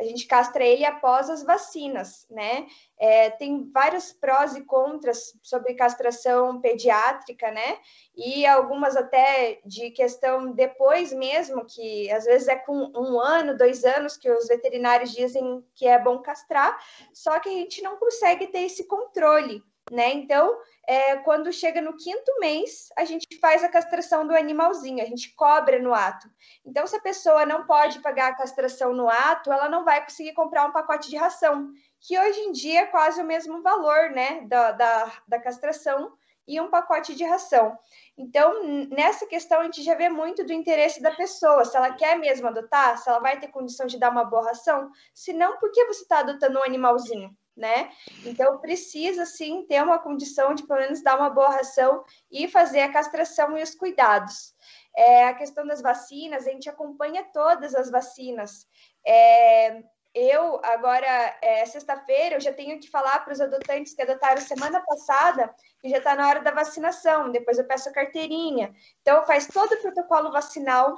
[SPEAKER 3] a gente castra ele após as vacinas, né? É, tem vários prós e contras sobre castração pediátrica, né? E algumas até de questão depois mesmo, que às vezes é com um ano, dois anos que os veterinários dizem que é bom castrar, só que a gente não consegue ter esse controle, né? Então, é, quando chega no quinto mês, a gente faz a castração do animalzinho, a gente cobra no ato. Então, se a pessoa não pode pagar a castração no ato, ela não vai conseguir comprar um pacote de ração. que hoje em dia é quase o mesmo valor, né, da, da, da castração e um pacote de ração. Então, nessa questão, a gente já vê muito do interesse da pessoa, se ela quer mesmo adotar, se ela vai ter condição de dar uma boa ração, se não, por que você está adotando um animalzinho? Né? Então, precisa sim ter uma condição de pelo menos dar uma boa ração e fazer a castração e os cuidados. É, a questão das vacinas, a gente acompanha todas as vacinas. É, eu, agora, é, sexta-feira, eu já tenho que falar para os adotantes que adotaram semana passada que já está na hora da vacinação. Depois eu peço a carteirinha. Então, faz todo o protocolo vacinal,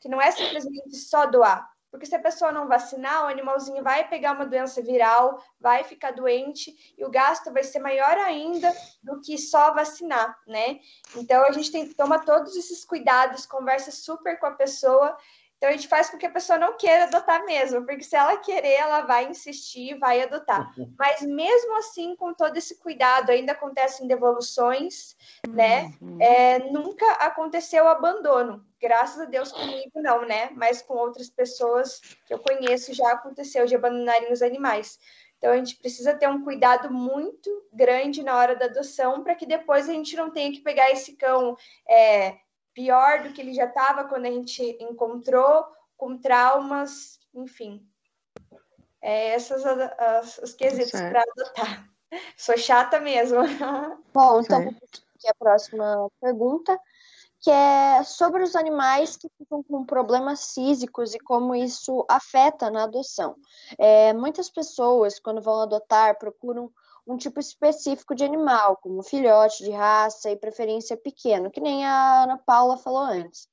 [SPEAKER 3] que não é simplesmente só doar. Porque se a pessoa não vacinar, o animalzinho vai pegar uma doença viral, vai ficar doente e o gasto vai ser maior ainda do que só vacinar, né? Então a gente tem que tomar todos esses cuidados, conversa super com a pessoa então a gente faz com que a pessoa não queira adotar mesmo, porque se ela querer, ela vai insistir, vai adotar. [LAUGHS] Mas mesmo assim, com todo esse cuidado, ainda acontecem devoluções, né? Uhum. É, nunca aconteceu o abandono. Graças a Deus comigo não, né? Mas com outras pessoas que eu conheço já aconteceu de abandonarem os animais. Então a gente precisa ter um cuidado muito grande na hora da adoção para que depois a gente não tenha que pegar esse cão é, pior do que ele já estava quando a gente encontrou, com traumas, enfim. É, essas as, os quesitos para adotar. [LAUGHS] Sou chata mesmo. [LAUGHS]
[SPEAKER 2] Bom, então aqui a próxima pergunta, que é sobre os animais que ficam com problemas físicos e como isso afeta na adoção. É, muitas pessoas, quando vão adotar, procuram um tipo específico de animal, como filhote de raça e preferência pequeno, que nem a Ana Paula falou antes.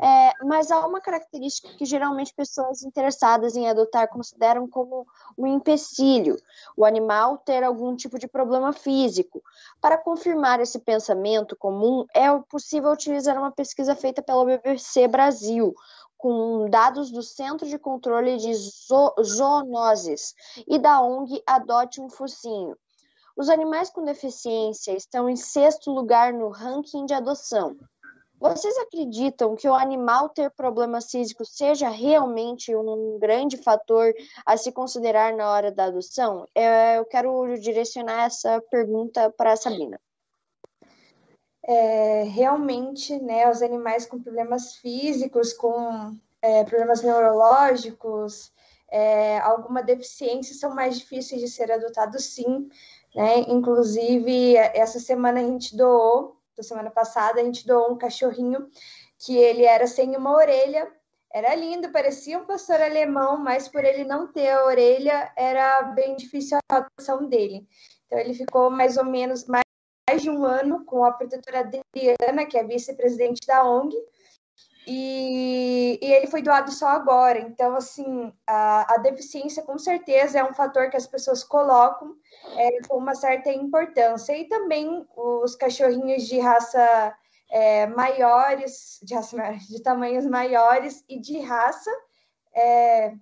[SPEAKER 2] É, mas há uma característica que geralmente pessoas interessadas em adotar consideram como um empecilho, o animal ter algum tipo de problema físico. Para confirmar esse pensamento comum, é possível utilizar uma pesquisa feita pela BBC Brasil, com dados do Centro de Controle de Zo Zoonoses e da ONG Adote um Focinho. Os animais com deficiência estão em sexto lugar no ranking de adoção. Vocês acreditam que o animal ter problemas físicos seja realmente um grande fator a se considerar na hora da adoção? Eu quero direcionar essa pergunta para a Sabina
[SPEAKER 3] é, realmente, né, os animais com problemas físicos, com é, problemas neurológicos, é, alguma deficiência, são mais difíceis de ser adotados, sim. Né? Inclusive, essa semana a gente doou, da semana passada, a gente doou um cachorrinho que ele era sem uma orelha, era lindo, parecia um pastor alemão, mas por ele não ter a orelha, era bem difícil a adoção dele. Então, ele ficou mais ou menos mais mais de um ano com a protetora Adriana, que é vice-presidente da ONG, e, e, ele foi doado só agora. Então, assim, a, a, deficiência com certeza é um fator que as pessoas colocam é, com uma certa importância. E também os cachorrinhos de raça é, maiores, de, raça, [LAUGHS] de tamanhos maiores e de raça. É,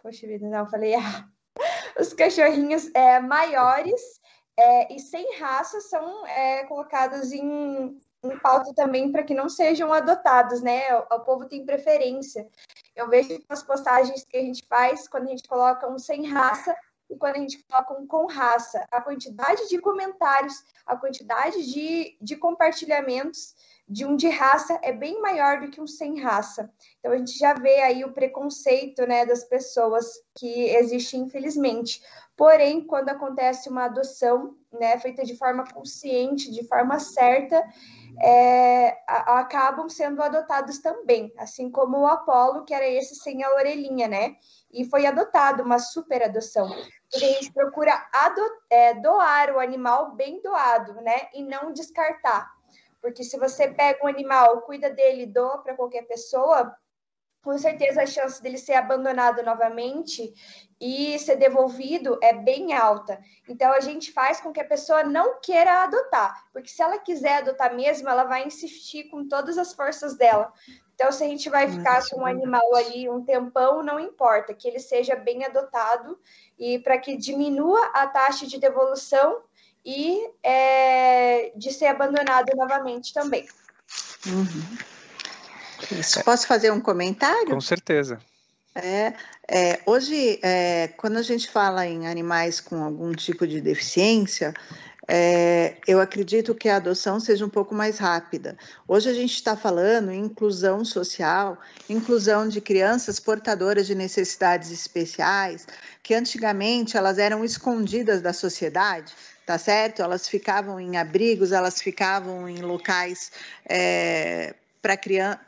[SPEAKER 3] poxa vida, não, falei ah, [LAUGHS] Os cachorrinhos é, maiores é, e sem raça são é, colocados em, em pauta também para que não sejam adotados, né? O, o, povo tem preferência. Eu vejo as postagens que a gente faz quando a gente coloca um sem raça e quando a gente coloca um com raça. A quantidade de comentários, a quantidade de, de compartilhamentos de um de raça é bem maior do que um sem raça. Então a gente já vê aí o preconceito né, das pessoas que existe, infelizmente. Porém, quando acontece uma adoção né, feita de forma consciente, de forma certa, é, a, acabam sendo adotados também, assim como o Apolo, que era esse sem a orelhinha, né? E foi adotado, uma super adoção. Porque a gente procura é, doar o animal bem doado, né? E não descartar. Porque se você pega um animal, cuida dele, doa para qualquer pessoa, com certeza a chance dele ser abandonado novamente e ser devolvido é bem alta. Então a gente faz com que a pessoa não queira adotar, porque se ela quiser adotar mesmo, ela vai insistir com todas as forças dela. Então, se a gente vai ficar com um animal ali um tempão, não importa, que ele seja bem adotado e para que diminua a taxa de devolução e é, de ser abandonado novamente também.
[SPEAKER 4] Uhum. Isso. Posso fazer um comentário?
[SPEAKER 1] Com certeza.
[SPEAKER 4] É, é, hoje, é, quando a gente fala em animais com algum tipo de deficiência, é, eu acredito que a adoção seja um pouco mais rápida. Hoje a gente está falando em inclusão social, inclusão de crianças portadoras de necessidades especiais, que antigamente elas eram escondidas da sociedade, tá certo? Elas ficavam em abrigos, elas ficavam em locais é, para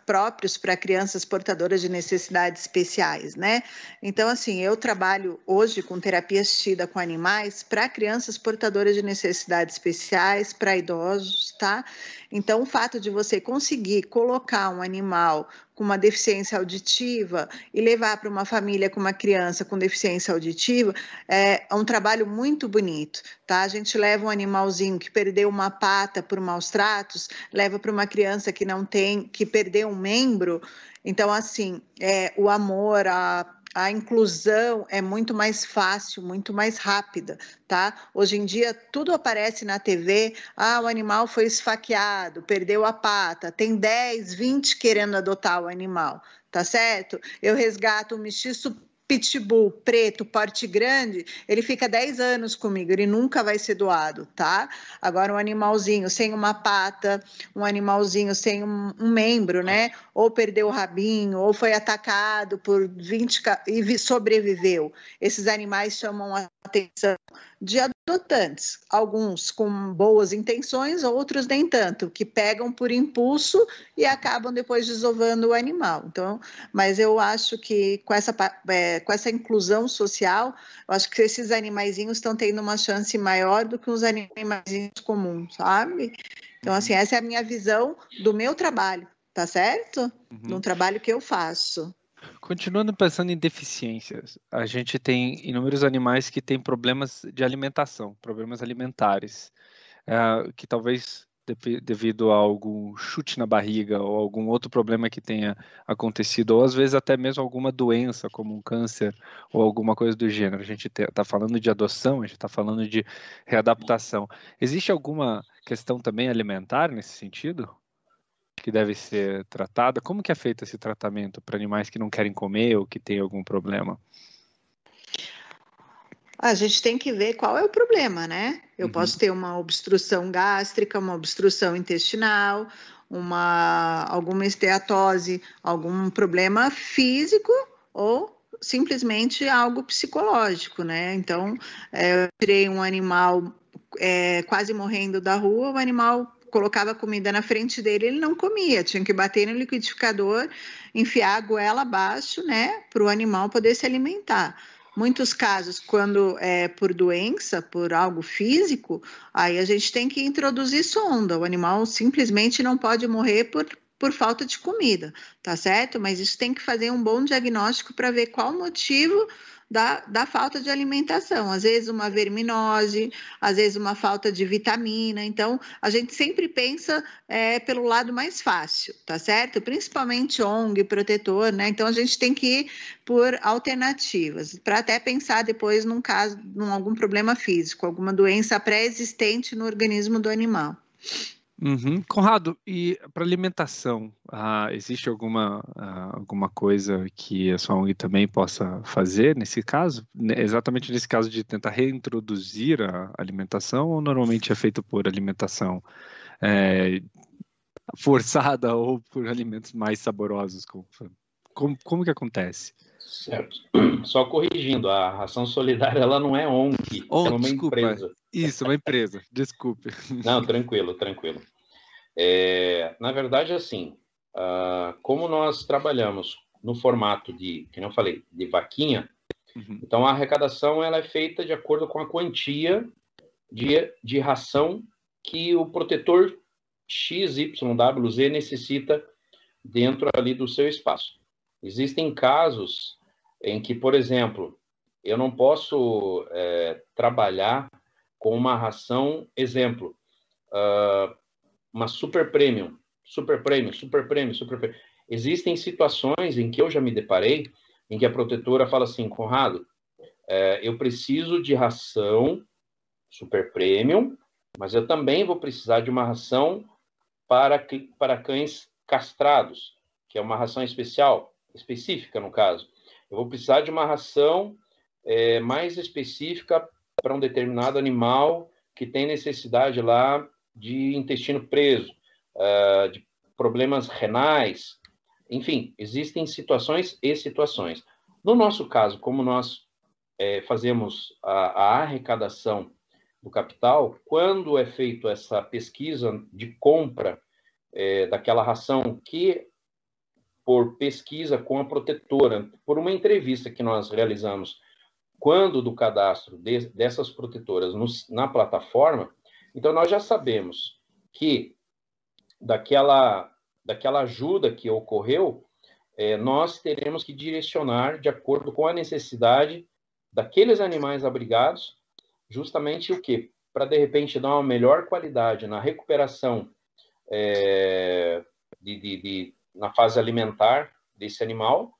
[SPEAKER 4] próprios para crianças portadoras de necessidades especiais, né? Então, assim, eu trabalho hoje com terapia assistida com animais para crianças portadoras de necessidades especiais, para idosos, tá? Então, o fato de você conseguir colocar um animal com uma deficiência auditiva e levar para uma família com uma criança com deficiência auditiva é, um trabalho muito bonito, tá? A gente leva um animalzinho que perdeu uma pata por maus tratos, leva para uma criança que não tem, que perdeu um membro. Então, assim, é, o amor, a a inclusão é muito mais fácil, muito mais rápida, tá? Hoje em dia tudo aparece na TV, ah, o animal foi esfaqueado, perdeu a pata, tem 10, 20 querendo adotar o animal, tá certo? Eu resgato um mestiço pitbull preto, porte grande, ele fica 10 anos comigo, ele nunca vai ser doado, tá? Agora, um animalzinho sem uma pata, um animalzinho sem um, um membro, né? Ou perdeu o rabinho, ou foi atacado por 20 e sobreviveu. Esses animais chamam a atenção de adotantes, alguns com boas intenções, outros nem tanto, que pegam por impulso e acabam depois desovando o animal. Então, mas eu acho que com essa, é, com essa inclusão social, eu acho que esses animaizinhos estão tendo uma chance maior do que os animaizinhos comuns, sabe? Então, assim, essa é a minha visão do meu trabalho, tá certo? Uhum. Do trabalho que eu faço.
[SPEAKER 1] Continuando pensando em deficiências, a gente tem inúmeros animais que têm problemas de alimentação, problemas alimentares, uh, que talvez devido a algum chute na barriga ou algum outro problema que tenha acontecido, ou às vezes até mesmo alguma doença, como um câncer ou alguma coisa do gênero. A gente está falando de adoção, a gente está falando de readaptação. Existe alguma questão também alimentar nesse sentido? Que deve ser tratada? Como que é feito esse tratamento para animais que não querem comer ou que têm algum problema?
[SPEAKER 4] A gente tem que ver qual é o problema, né? Eu uhum. posso ter uma obstrução gástrica, uma obstrução intestinal, uma alguma esteatose, algum problema físico ou simplesmente algo psicológico, né? Então, é, eu tirei um animal é, quase morrendo da rua, o animal colocava comida na frente dele, ele não comia, tinha que bater no liquidificador, enfiar a goela abaixo, né, para o animal poder se alimentar. Muitos casos, quando é por doença, por algo físico, aí a gente tem que introduzir sonda. O animal simplesmente não pode morrer por, por falta de comida, tá certo? Mas isso tem que fazer um bom diagnóstico para ver qual motivo da, da falta de alimentação, às vezes uma verminose, às vezes uma falta de vitamina. Então, a gente sempre pensa é, pelo lado mais fácil, tá certo? Principalmente ONG, protetor, né? Então, a gente tem que ir por alternativas, para até pensar depois num caso, num algum problema físico, alguma doença pré-existente no organismo do animal.
[SPEAKER 1] Uhum. Conrado, e para alimentação, ah, existe alguma, ah, alguma coisa que a sua ONG também possa fazer nesse caso? Exatamente nesse caso de tentar reintroduzir a alimentação ou normalmente é feito por alimentação é, forçada [LAUGHS] ou por alimentos mais saborosos? Como, como, como que acontece?
[SPEAKER 5] Certo. [CLEARS THROAT] Só corrigindo, a ração solidária ela não é ONG, oh, é uma desculpa. empresa.
[SPEAKER 1] Isso, uma empresa, desculpe.
[SPEAKER 5] Não, tranquilo, tranquilo. É, na verdade, assim, uh, como nós trabalhamos no formato de, que eu falei, de vaquinha, uhum. então a arrecadação ela é feita de acordo com a quantia de, de ração que o protetor XYWZ necessita dentro ali do seu espaço. Existem casos em que, por exemplo, eu não posso é, trabalhar com uma ração, exemplo, uh, uma super premium, super premium, super premium, super premium. Existem situações em que eu já me deparei em que a protetora fala assim, Conrado, é, eu preciso de ração super premium, mas eu também vou precisar de uma ração para, para cães castrados, que é uma ração especial, específica no caso. Eu vou precisar de uma ração é, mais específica para um determinado animal que tem necessidade lá de intestino preso, uh, de problemas renais, enfim, existem situações e situações. No nosso caso, como nós é, fazemos a, a, arrecadação do capital, quando é feito essa pesquisa de compra é, daquela ração que, por pesquisa com a protetora, por uma entrevista que nós realizamos quando do cadastro de, dessas protetoras no, na plataforma, então nós já sabemos que daquela, daquela ajuda que ocorreu, é, nós teremos que direcionar de acordo com a necessidade daqueles animais abrigados, justamente o quê? Para, de repente, dar uma melhor qualidade na recuperação é, de, de, de, na fase alimentar desse animal,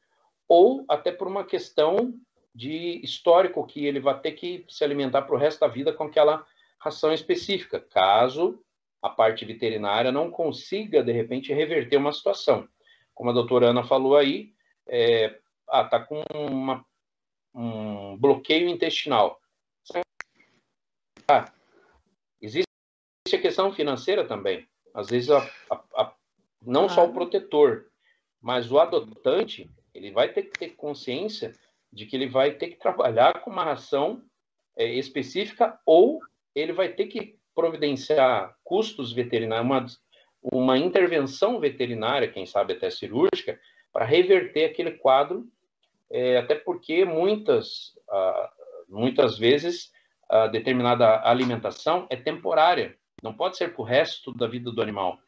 [SPEAKER 5] ou até por uma questão de histórico que ele vai ter que se alimentar para o resto da vida com aquela ração específica, caso a parte veterinária não consiga, de repente, reverter uma situação. Como a doutora Ana falou aí, é, ah, tá com uma, um bloqueio intestinal. Ah, existe a questão financeira também. Às vezes, a, a, a, não só o protetor, mas o adotante, ele vai ter que ter consciência de que ele vai ter que trabalhar com uma ração é, específica ou ele vai ter que providenciar custos veterinários, uma, uma intervenção veterinária, quem sabe até cirúrgica, para reverter aquele quadro, é, até porque muitas, ah, muitas vezes a determinada alimentação é temporária, não pode ser para o resto da vida do animal.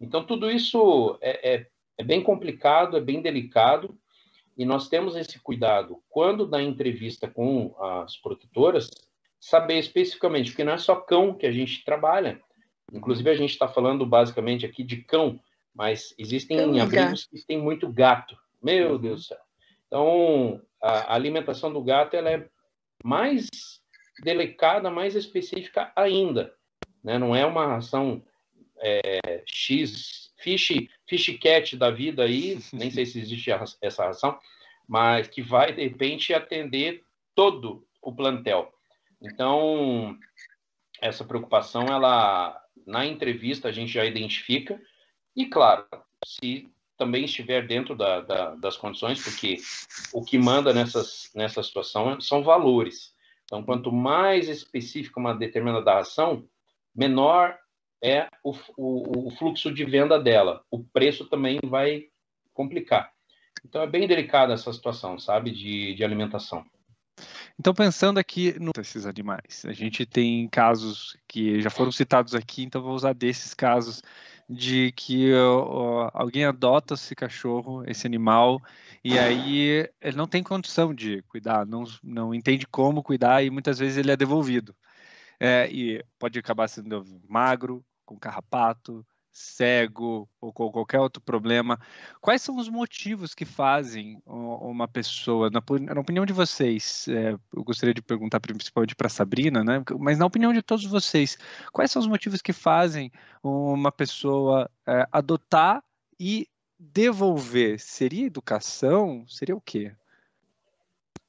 [SPEAKER 5] Então, tudo isso é, é, é bem complicado, é bem delicado, e nós temos esse cuidado quando da entrevista com as protetoras, saber especificamente, porque não é só cão que a gente trabalha. Inclusive, a gente está falando basicamente aqui de cão, mas existem cão abrigos que têm muito gato. Meu uhum. Deus do céu. Então, a alimentação do gato ela é mais delicada, mais específica ainda. Né? Não é uma ração é, X, fish, fish cat da vida aí, [LAUGHS] nem sei se existe essa ração, mas que vai, de repente, atender todo o plantel. Então, essa preocupação, ela na entrevista a gente já identifica, e claro, se também estiver dentro da, da, das condições, porque o que manda nessas, nessa situação são valores. Então, quanto mais específica uma determinada ação, menor é o, o, o fluxo de venda dela. O preço também vai complicar. Então, é bem delicada essa situação, sabe, de, de alimentação.
[SPEAKER 1] Então, pensando aqui nesses animais, a gente tem casos que já foram citados aqui, então vou usar desses casos de que alguém adota esse cachorro, esse animal, e aí ele não tem condição de cuidar, não, não entende como cuidar e muitas vezes ele é devolvido. É, e pode acabar sendo magro, com carrapato, cego ou com qualquer outro problema. Quais são os motivos que fazem uma pessoa, na, opinião de vocês, é, eu gostaria de perguntar principalmente para Sabrina, né? mas na opinião de todos vocês, quais são os motivos que fazem uma pessoa é, adotar e devolver? Seria educação? Seria o quê?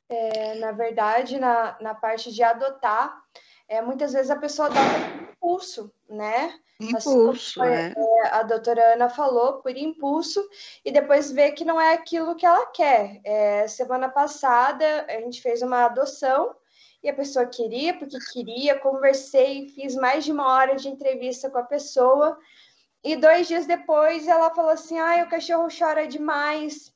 [SPEAKER 3] É, na verdade, na, na parte de adotar, é, muitas vezes a pessoa adota por impulso, né?
[SPEAKER 4] Impulso, assim,
[SPEAKER 3] é. A doutora Ana falou, por impulso, e depois vê que não é aquilo que ela quer. É, semana passada, a gente fez uma adoção, e a pessoa queria, porque queria, conversei, fiz mais de uma hora de entrevista com a pessoa, e dois dias depois ela falou assim, ai, o cachorro chora demais,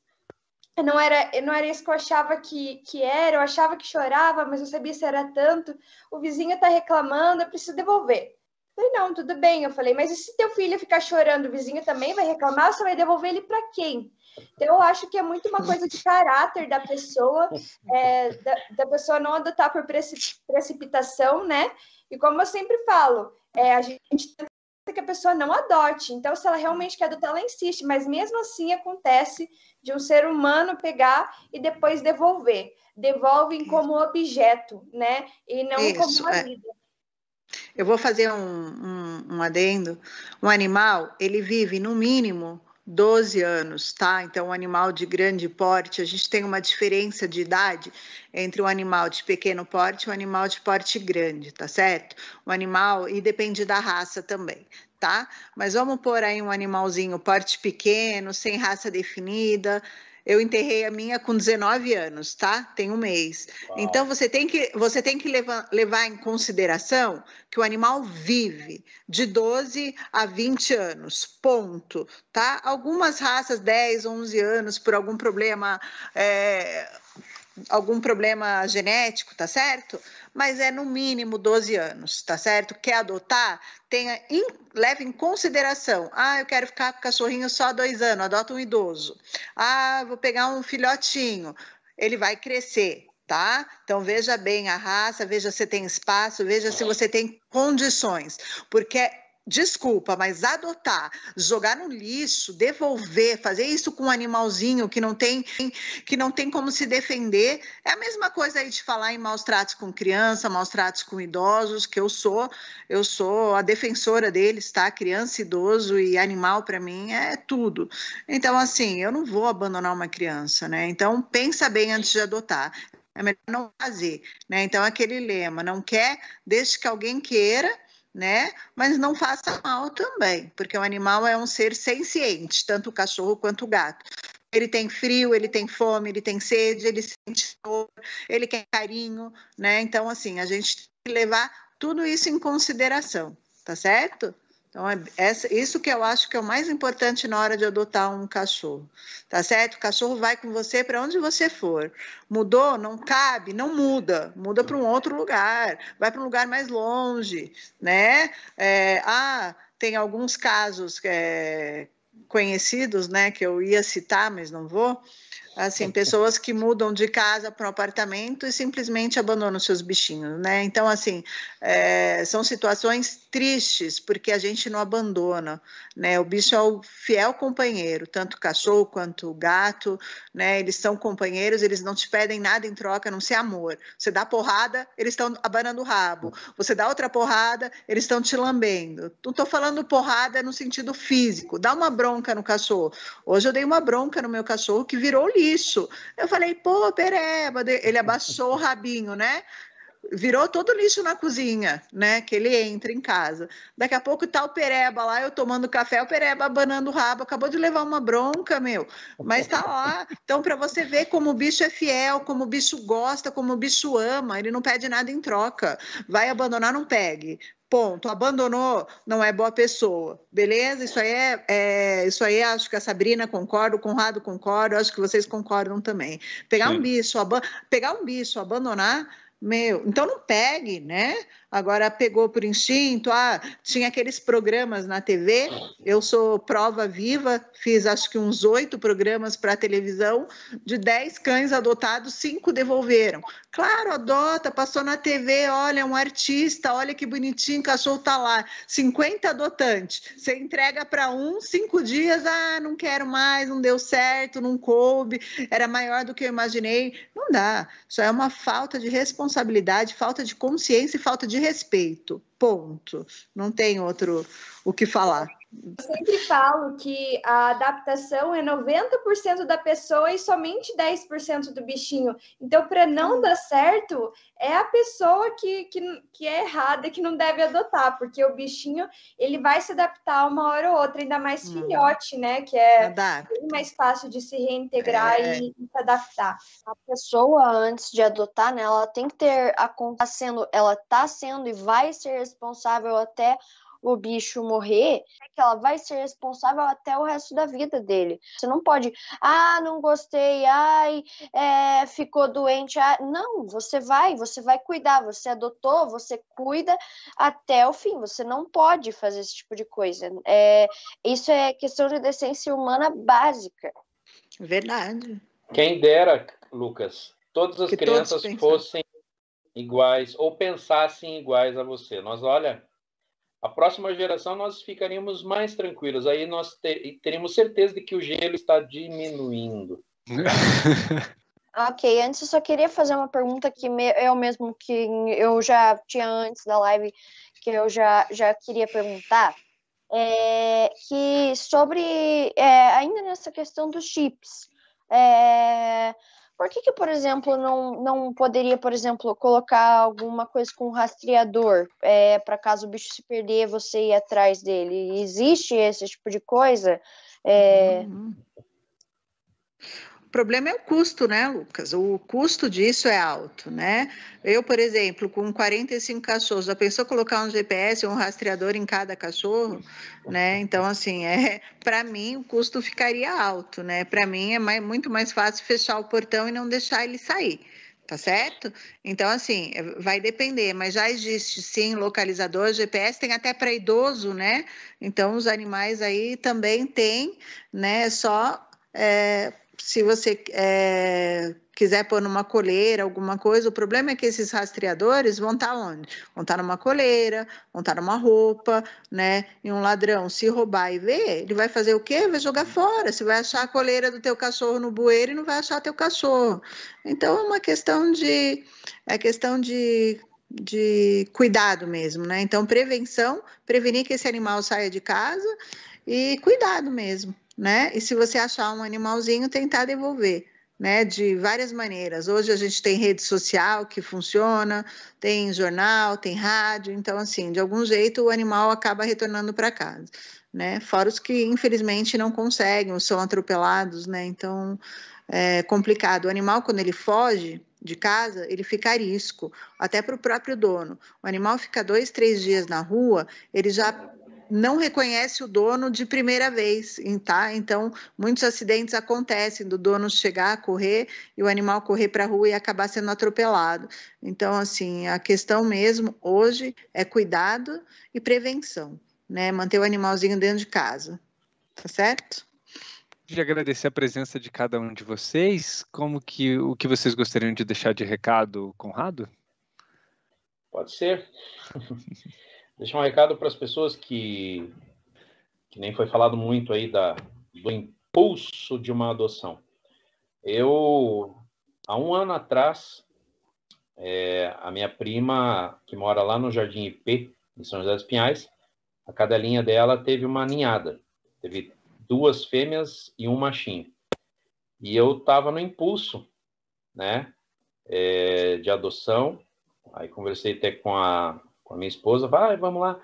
[SPEAKER 3] não era, não era isso que eu achava que, que era, eu achava que chorava, mas eu sabia se era tanto. O vizinho está reclamando, eu preciso devolver. Eu falei, não, tudo bem. Eu falei, mas e se teu filho ficar chorando, o vizinho também vai reclamar, você vai devolver ele para quem? Então, eu acho que é muito uma coisa de caráter da pessoa, é, da, da, pessoa não adotar por precipitação, né? E como eu sempre falo, é, a gente que a pessoa não adote. Então, se ela realmente quer adotar, ela insiste, mas mesmo assim acontece de um ser humano pegar e depois devolver. Devolvem como objeto, né? E não Isso, como uma é. vida.
[SPEAKER 4] Eu vou fazer um, um, um adendo. Um animal, ele vive no mínimo 12 anos, tá? Então, um animal de grande porte, a gente tem uma diferença de idade entre um animal de pequeno porte e um animal de porte grande, tá certo? O animal, e depende da raça também, tá? Mas vamos pôr aí um animalzinho porte pequeno, sem raça definida, eu enterrei a minha com 19 anos, tá? Tem um mês. Uau. Então você tem que, você tem que levar, levar em consideração que o animal vive de 12 a 20 anos, ponto, tá? Algumas raças 10, 11 anos por algum problema é, algum problema genético, tá certo? Mas é no mínimo 12 anos, tá certo? Quer adotar? Tenha, in, leve em consideração. Ah, eu quero ficar com cachorrinho só dois anos, adota um idoso. Ah, vou pegar um filhotinho. Ele vai crescer, tá? Então veja bem a raça, veja se tem espaço, veja se você tem condições, porque desculpa, mas adotar, jogar no lixo, devolver, fazer isso com um animalzinho que não tem que não tem como se defender, é a mesma coisa aí de falar em maus tratos com criança, maus tratos com idosos, que eu sou, eu sou a defensora deles, tá? Criança, idoso e animal para mim é tudo. Então assim, eu não vou abandonar uma criança, né? Então pensa bem antes de adotar. É melhor não fazer, né? Então aquele lema, não quer, deixe que alguém queira né? Mas não faça mal também, porque o animal é um ser senciente, tanto o cachorro quanto o gato. Ele tem frio, ele tem fome, ele tem sede, ele sente dor, ele quer carinho, né? Então, assim, a gente tem que levar tudo isso em consideração, tá certo? Então, é essa, isso que eu acho que é o mais importante na hora de adotar um cachorro, tá certo? O cachorro vai com você para onde você for. Mudou? Não cabe? Não muda. Muda para um outro lugar, vai para um lugar mais longe, né? É, ah, tem alguns casos é, conhecidos, né, que eu ia citar, mas não vou, assim, pessoas que mudam de casa para um apartamento e simplesmente abandonam seus bichinhos, né? Então, assim, é, são situações tristes porque a gente não abandona, né? O bicho é o fiel companheiro, tanto o cachorro quanto o gato, né? Eles são companheiros, eles não te pedem nada em troca, não ser amor. Você dá porrada, eles estão abanando o rabo. Você dá outra porrada, eles estão te lambendo. Não estou falando porrada no sentido físico. Dá uma bronca no cachorro. Hoje eu dei uma bronca no meu cachorro que virou lixo. Eu falei, pô, pereba. Ele abaixou o rabinho, né? Virou todo lixo na cozinha, né? Que ele entra em casa. Daqui a pouco tá o Pereba lá, eu tomando café, o Pereba abanando o rabo, acabou de levar uma bronca, meu. Mas tá lá. Então, para você ver como o bicho é fiel, como o bicho gosta, como o bicho ama, ele não pede nada em troca. Vai abandonar, não pegue. Ponto. Abandonou, não é boa pessoa. Beleza? Isso aí é, é, isso aí acho que a Sabrina concorda, o Conrado concorda, acho que vocês concordam também. Pegar Sim. um bicho, pegar um bicho, abandonar meu, então não pegue, né? Agora pegou por instinto, ah, tinha aqueles programas na TV. Eu sou prova viva, fiz acho que uns oito programas para televisão, de dez cães adotados, cinco devolveram. Claro, adota, passou na TV, olha, um artista, olha que bonitinho, cachorro tá lá, 50 adotantes. Você entrega para um, cinco dias, ah, não quero mais, não deu certo, não coube, era maior do que eu imaginei. Não dá. Isso é uma falta de responsabilidade, falta de consciência e falta de respeito. Ponto. Não tem outro o que falar.
[SPEAKER 3] Eu sempre falo que a adaptação é 90% da pessoa e somente 10% do bichinho. Então, para não dar certo, é a pessoa que, que, que é errada, que não deve adotar, porque o bichinho ele vai se adaptar uma hora ou outra, ainda mais hum. filhote, né? Que é mais fácil de se reintegrar é. e, e, se adaptar.
[SPEAKER 2] A pessoa, antes de adotar, né, ela tem que ter a conta sendo, ela tá sendo e vai ser responsável até o bicho morrer, é que ela vai ser responsável até o resto da vida dele. Você não pode, ah, não gostei, ai, é, ficou doente. Ah. Não, você vai, você vai cuidar, você adotou, você cuida até o fim. Você não pode fazer esse tipo de coisa. É, isso é questão de decência humana básica.
[SPEAKER 4] Verdade.
[SPEAKER 5] Quem dera, Lucas, todas as que crianças fossem iguais ou pensassem iguais a você. Nós, olha, a próxima geração nós ficaríamos mais tranquilos. Aí nós ter, teríamos certeza de que o gelo está diminuindo. [LAUGHS]
[SPEAKER 2] ok, antes eu só queria fazer uma pergunta que eu mesmo que eu já tinha antes da live que eu já, já queria perguntar. é, que sobre é, ainda nessa questão dos chips. É, por que, que, por exemplo, não, não poderia, por exemplo, colocar alguma coisa com rastreador é, para caso o bicho se perder, você ir atrás dele? Existe esse tipo de coisa? É... Uhum.
[SPEAKER 4] O problema é o custo, né, Lucas? O custo disso é alto, né? Eu, por exemplo, com 45 cachorros, já pensou colocar um GPS um rastreador em cada cachorro, né? Então, assim, é para mim o custo ficaria alto, né? Para mim é mais, muito mais fácil fechar o portão e não deixar ele sair tá certo? Então, assim, é, vai depender, mas já existe sim localizador GPS, tem até para idoso, né? Então, os animais aí também têm, né? Só é, se você é, quiser pôr numa coleira, alguma coisa, o problema é que esses rastreadores vão estar tá onde? Vão estar tá numa coleira, vão estar tá numa roupa, né? E um ladrão, se roubar e ver, ele vai fazer o quê? Vai jogar fora. Você vai achar a coleira do teu cachorro no bueiro e não vai achar teu cachorro. Então é uma questão de é questão de de cuidado mesmo, né? Então prevenção, prevenir que esse animal saia de casa e cuidado mesmo né? E se você achar um animalzinho, tentar devolver. Né, de várias maneiras. Hoje a gente tem rede social que funciona, tem jornal, tem rádio, então assim, de algum jeito o animal acaba retornando para casa, né? Fora os que infelizmente não conseguem, são atropelados, né? Então é complicado. O animal quando ele foge de casa, ele fica a risco, até para o próprio dono. O animal fica dois, três dias na rua, ele já não reconhece o dono de primeira vez, tá? Então, muitos acidentes acontecem do dono chegar a correr e o animal correr para a rua e acabar sendo atropelado. Então, assim, a questão mesmo hoje é cuidado e prevenção, né? Manter o animalzinho dentro de casa, tá certo?
[SPEAKER 1] de agradecer a presença de cada um de vocês. Como que o que vocês gostariam de deixar de recado, Conrado?
[SPEAKER 5] Pode ser. [LAUGHS] deixar um recado para as pessoas que, que nem foi falado muito aí da, do impulso de uma adoção. Eu, há um ano atrás, é, a minha prima, que mora lá no Jardim IP, em São José dos Pinhais, a cadelinha dela teve uma ninhada. Teve duas fêmeas e um machinho. E eu estava no impulso, né, é, de adoção. Aí conversei até com a, com a minha esposa, vai, vamos lá.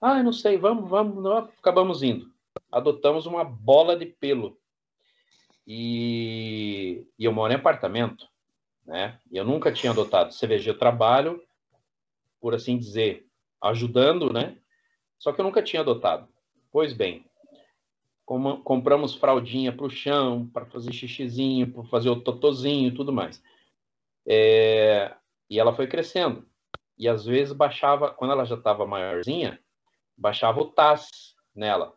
[SPEAKER 5] Ah, não sei, vamos, vamos, acabamos indo. Adotamos uma bola de pelo. E, e eu moro em apartamento, né? Eu nunca tinha adotado. Veja, eu trabalho, por assim dizer, ajudando, né? Só que eu nunca tinha adotado. Pois bem, com, compramos fraldinha para o chão, para fazer xixizinho, para fazer o totozinho e tudo mais. É, e ela foi crescendo e às vezes baixava, quando ela já estava maiorzinha, baixava o TAS nela.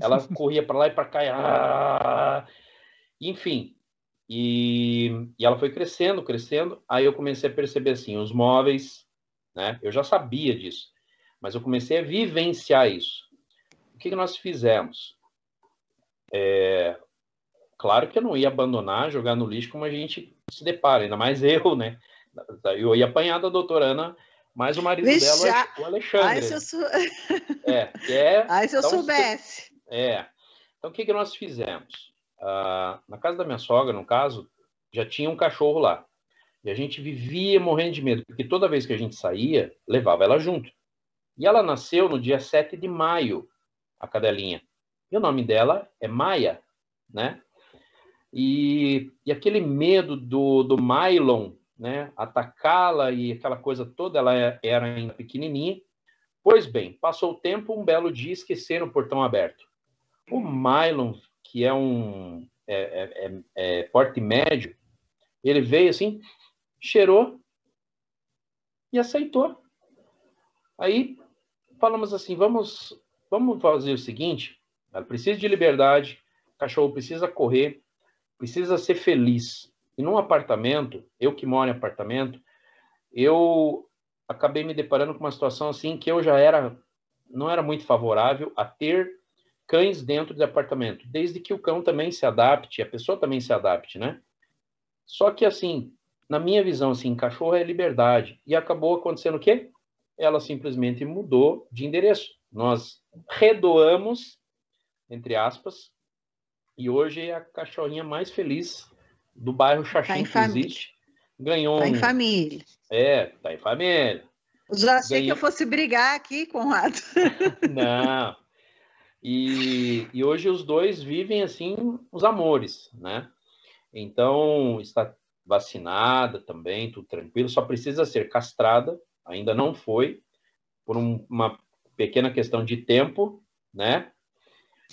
[SPEAKER 5] Ela [LAUGHS] corria para lá e para cá, e, ah, enfim. E, e ela foi crescendo, crescendo. Aí eu comecei a perceber assim, os móveis, né? Eu já sabia disso, mas eu comecei a vivenciar isso. O que, que nós fizemos? É, claro que eu não ia abandonar, jogar no lixo como a gente se depara, ainda mais [LAUGHS] eu, né? Eu ia apanhar da doutora Ana mas o marido Vixe, dela, o Alexandre. Ai, se eu, sou... é, é,
[SPEAKER 4] ai, se eu então, soubesse.
[SPEAKER 5] É. Então, o que, que nós fizemos? Ah, na casa da minha sogra, no caso, já tinha um cachorro lá. E a gente vivia morrendo de medo, porque toda vez que a gente saía, levava ela junto. E ela nasceu no dia 7 de maio, a cadelinha. E o nome dela é Maia, né? E, e aquele medo do, do Mylon né, atacá-la e aquela coisa toda, ela é, era ainda pequenininha. Pois bem, passou o tempo, um belo dia esqueceram o portão aberto. O Mylon, que é um é, é, é, é, porte médio, ele veio assim, cheirou e aceitou. Aí falamos assim, vamos, vamos fazer o seguinte, ela precisa de liberdade, o cachorro precisa correr, precisa ser feliz. E num apartamento, eu que moro em apartamento, eu acabei me deparando com uma situação assim que eu já era não era muito favorável a ter cães dentro de apartamento, desde que o cão também se adapte, a pessoa também se adapte, né? Só que assim, na minha visão assim, cachorro é liberdade e acabou acontecendo o quê? Ela simplesmente mudou de endereço, nós redoamos, entre aspas, e hoje é a cachorrinha mais feliz do bairro Xaxim tá existe. Ganhou
[SPEAKER 4] tá em família.
[SPEAKER 5] É, tá em família.
[SPEAKER 4] Já achei que eu fosse brigar aqui, Conrado. [LAUGHS] [LAUGHS]
[SPEAKER 5] Não. E, e hoje os dois vivem assim os amores, né? Então está vacinada também, tudo tranquilo, só precisa ser castrada, ainda não foi, por um, uma pequena questão de tempo, né?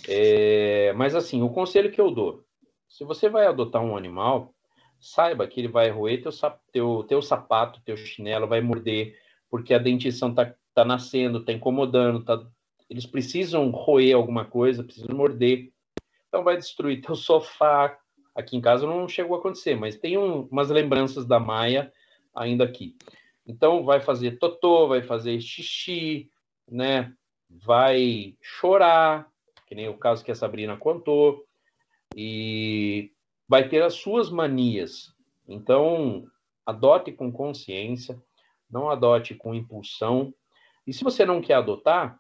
[SPEAKER 5] É, mas assim, o conselho que eu dou, se você vai adotar um animal, saiba que ele vai roer teu, teu, teu sapato, teu chinelo, vai morder, porque a dentição tá, tá nascendo, tá incomodando, tá, eles precisam roer alguma coisa, precisam morder. Então vai destruir teu sofá. Aqui em casa não chegou a acontecer, mas tem um, umas lembranças da Maia ainda aqui. Então vai fazer totô, vai fazer xixi, né? Vai chorar, que nem o caso que a Sabrina contou, e vai ter as suas manias. Então, adote com consciência, não adote com impulsão. E se você não quer adotar,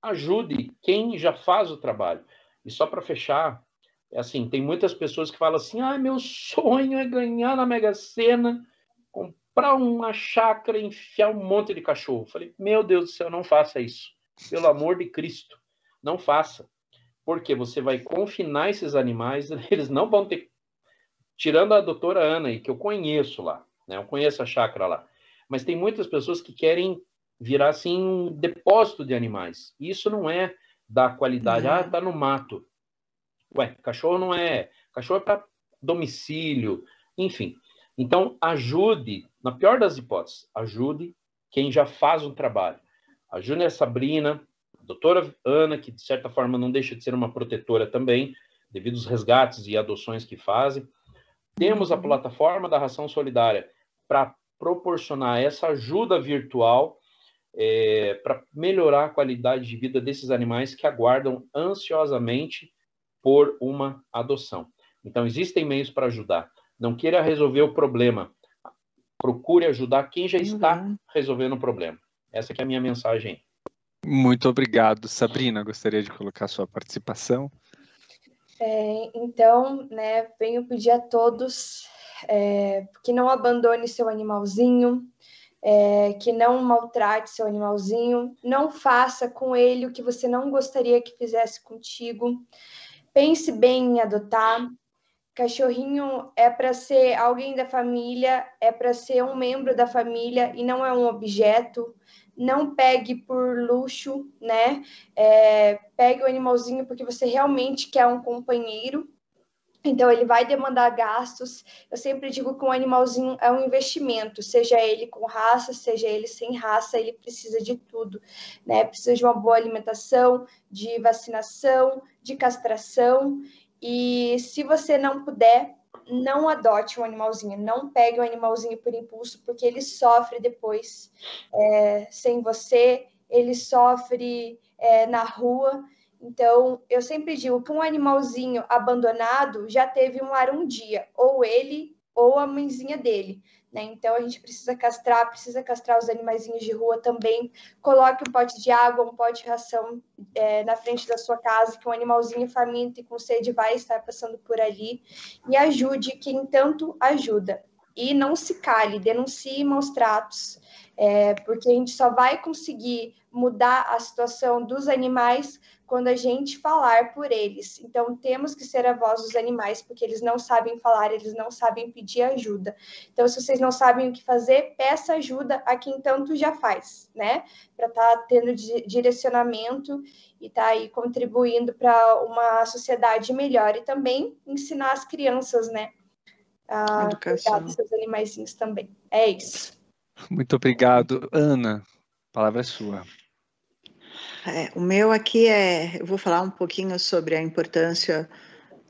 [SPEAKER 5] ajude quem já faz o trabalho. E só para fechar, é assim, tem muitas pessoas que falam assim: "Ah, meu sonho é ganhar na Mega Sena, comprar uma chácara enfiar um monte de cachorro". Eu falei: "Meu Deus do céu, não faça isso. Pelo amor de Cristo, não faça. Porque você vai confinar esses animais, [LAUGHS] eles não vão ter tirando a doutora Ana aí, que eu conheço lá, né? Eu conheço a chácara lá mas tem muitas pessoas que querem virar assim um depósito de animais. Isso não é da qualidade. Uhum. Ah, tá no mato. Ué, cachorro não é. Cachorro é para domicílio, enfim. Então, ajude, na pior das hipóteses, ajude quem já faz um trabalho. Ajude a Sabrina, doutora Ana, que de certa forma não deixa de ser uma protetora também, devido aos resgates e adoções que fazem. Temos a uhum. plataforma da Ração Solidária para proporcionar essa ajuda virtual é, para melhorar a qualidade de vida desses animais que aguardam ansiosamente por uma adoção. Então, existem meios para ajudar. Não queira resolver o problema. Procure ajudar quem já está uhum. resolvendo o problema. Essa é a minha mensagem.
[SPEAKER 1] Muito obrigado. Sabrina, gostaria de colocar sua participação.
[SPEAKER 3] É, então, né, venho pedir a todos é, que não abandone seu animalzinho, é, que não maltrate seu animalzinho, não faça com ele o que você não gostaria que fizesse contigo. Pense bem em adotar. Cachorrinho é para ser alguém da família, é para ser um membro da família e não é um objeto. Não pegue por luxo, né? É, pegue o animalzinho porque você realmente quer um companheiro então, ele vai demandar gastos. Eu sempre digo que um animalzinho é um investimento, seja ele com raça, seja ele sem raça, ele precisa de tudo, né? Precisa de uma boa alimentação, de vacinação, de castração. E se você não puder, não adote um animalzinho, não pegue um animalzinho por impulso, porque ele sofre depois é, sem você, ele sofre é, na rua. Então, eu sempre digo que um animalzinho abandonado já teve um lar um dia, ou ele ou a mãezinha dele. Né? Então, a gente precisa castrar, precisa castrar os animaizinhos de rua também. Coloque um pote de água, um pote de ração é, na frente da sua casa, que um animalzinho faminto e com sede vai estar passando por ali. E ajude quem tanto ajuda. E não se cale, denuncie maus tratos, é, porque a gente só vai conseguir mudar a situação dos animais quando a gente falar por eles. Então, temos que ser a voz dos animais, porque eles não sabem falar, eles não sabem pedir ajuda. Então, se vocês não sabem o que fazer, peça ajuda a quem tanto já faz, né? Para estar tá tendo direcionamento e estar tá aí contribuindo para uma sociedade melhor e também ensinar as crianças, né? A cuidar dos seus animaizinhos também. É isso.
[SPEAKER 1] Muito obrigado, Ana. A palavra é sua.
[SPEAKER 4] É, o meu aqui é, eu vou falar um pouquinho sobre a importância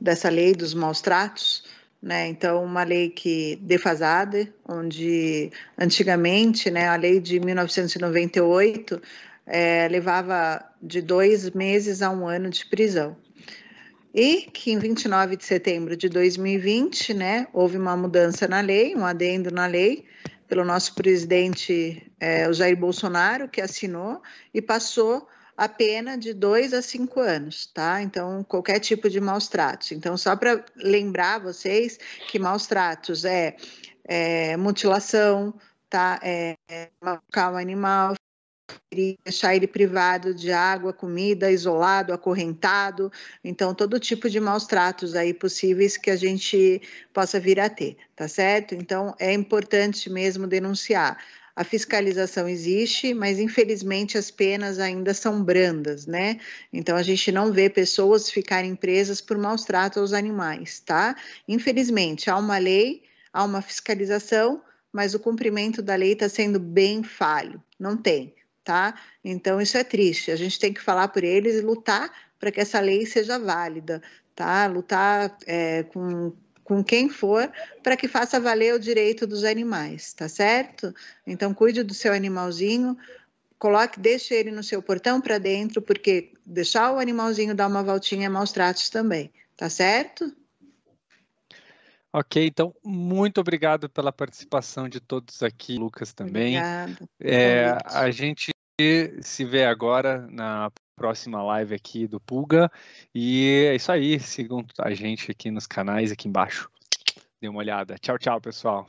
[SPEAKER 4] dessa lei dos maus tratos, né? Então, uma lei que defasada, onde antigamente, né, a lei de 1998 é, levava de dois meses a um ano de prisão. E que em 29 de setembro de 2020, né, houve uma mudança na lei, um adendo na lei, pelo nosso presidente é, Jair Bolsonaro, que assinou e passou a pena de dois a cinco anos, tá? Então, qualquer tipo de maus tratos. Então, só para lembrar vocês que maus tratos é, é mutilação, tá? É, é o animal, deixar ele privado de água, comida, isolado, acorrentado. Então, todo tipo de maus tratos aí possíveis que a gente possa vir a ter, tá certo? Então, é importante mesmo denunciar. A fiscalização existe, mas infelizmente as penas ainda são brandas, né? Então a gente não vê pessoas ficarem presas por maus tratos aos animais, tá? Infelizmente, há uma lei, há uma fiscalização, mas o cumprimento da lei está sendo bem falho. Não tem, tá? Então isso é triste. A gente tem que falar por eles e lutar para que essa lei seja válida, tá? Lutar é, com com quem for, para que faça valer o direito dos animais, tá certo? Então, cuide do seu animalzinho, coloque, deixe ele no seu portão para dentro, porque deixar o animalzinho dar uma voltinha é maus tratos também, tá certo?
[SPEAKER 1] Ok, então, muito obrigado pela participação de todos aqui, Lucas também.
[SPEAKER 4] Obrigada.
[SPEAKER 1] É, a gente se vê agora na próxima live aqui do Pulga. E é isso aí. Sigam a gente aqui nos canais aqui embaixo. Dê uma olhada. Tchau, tchau, pessoal.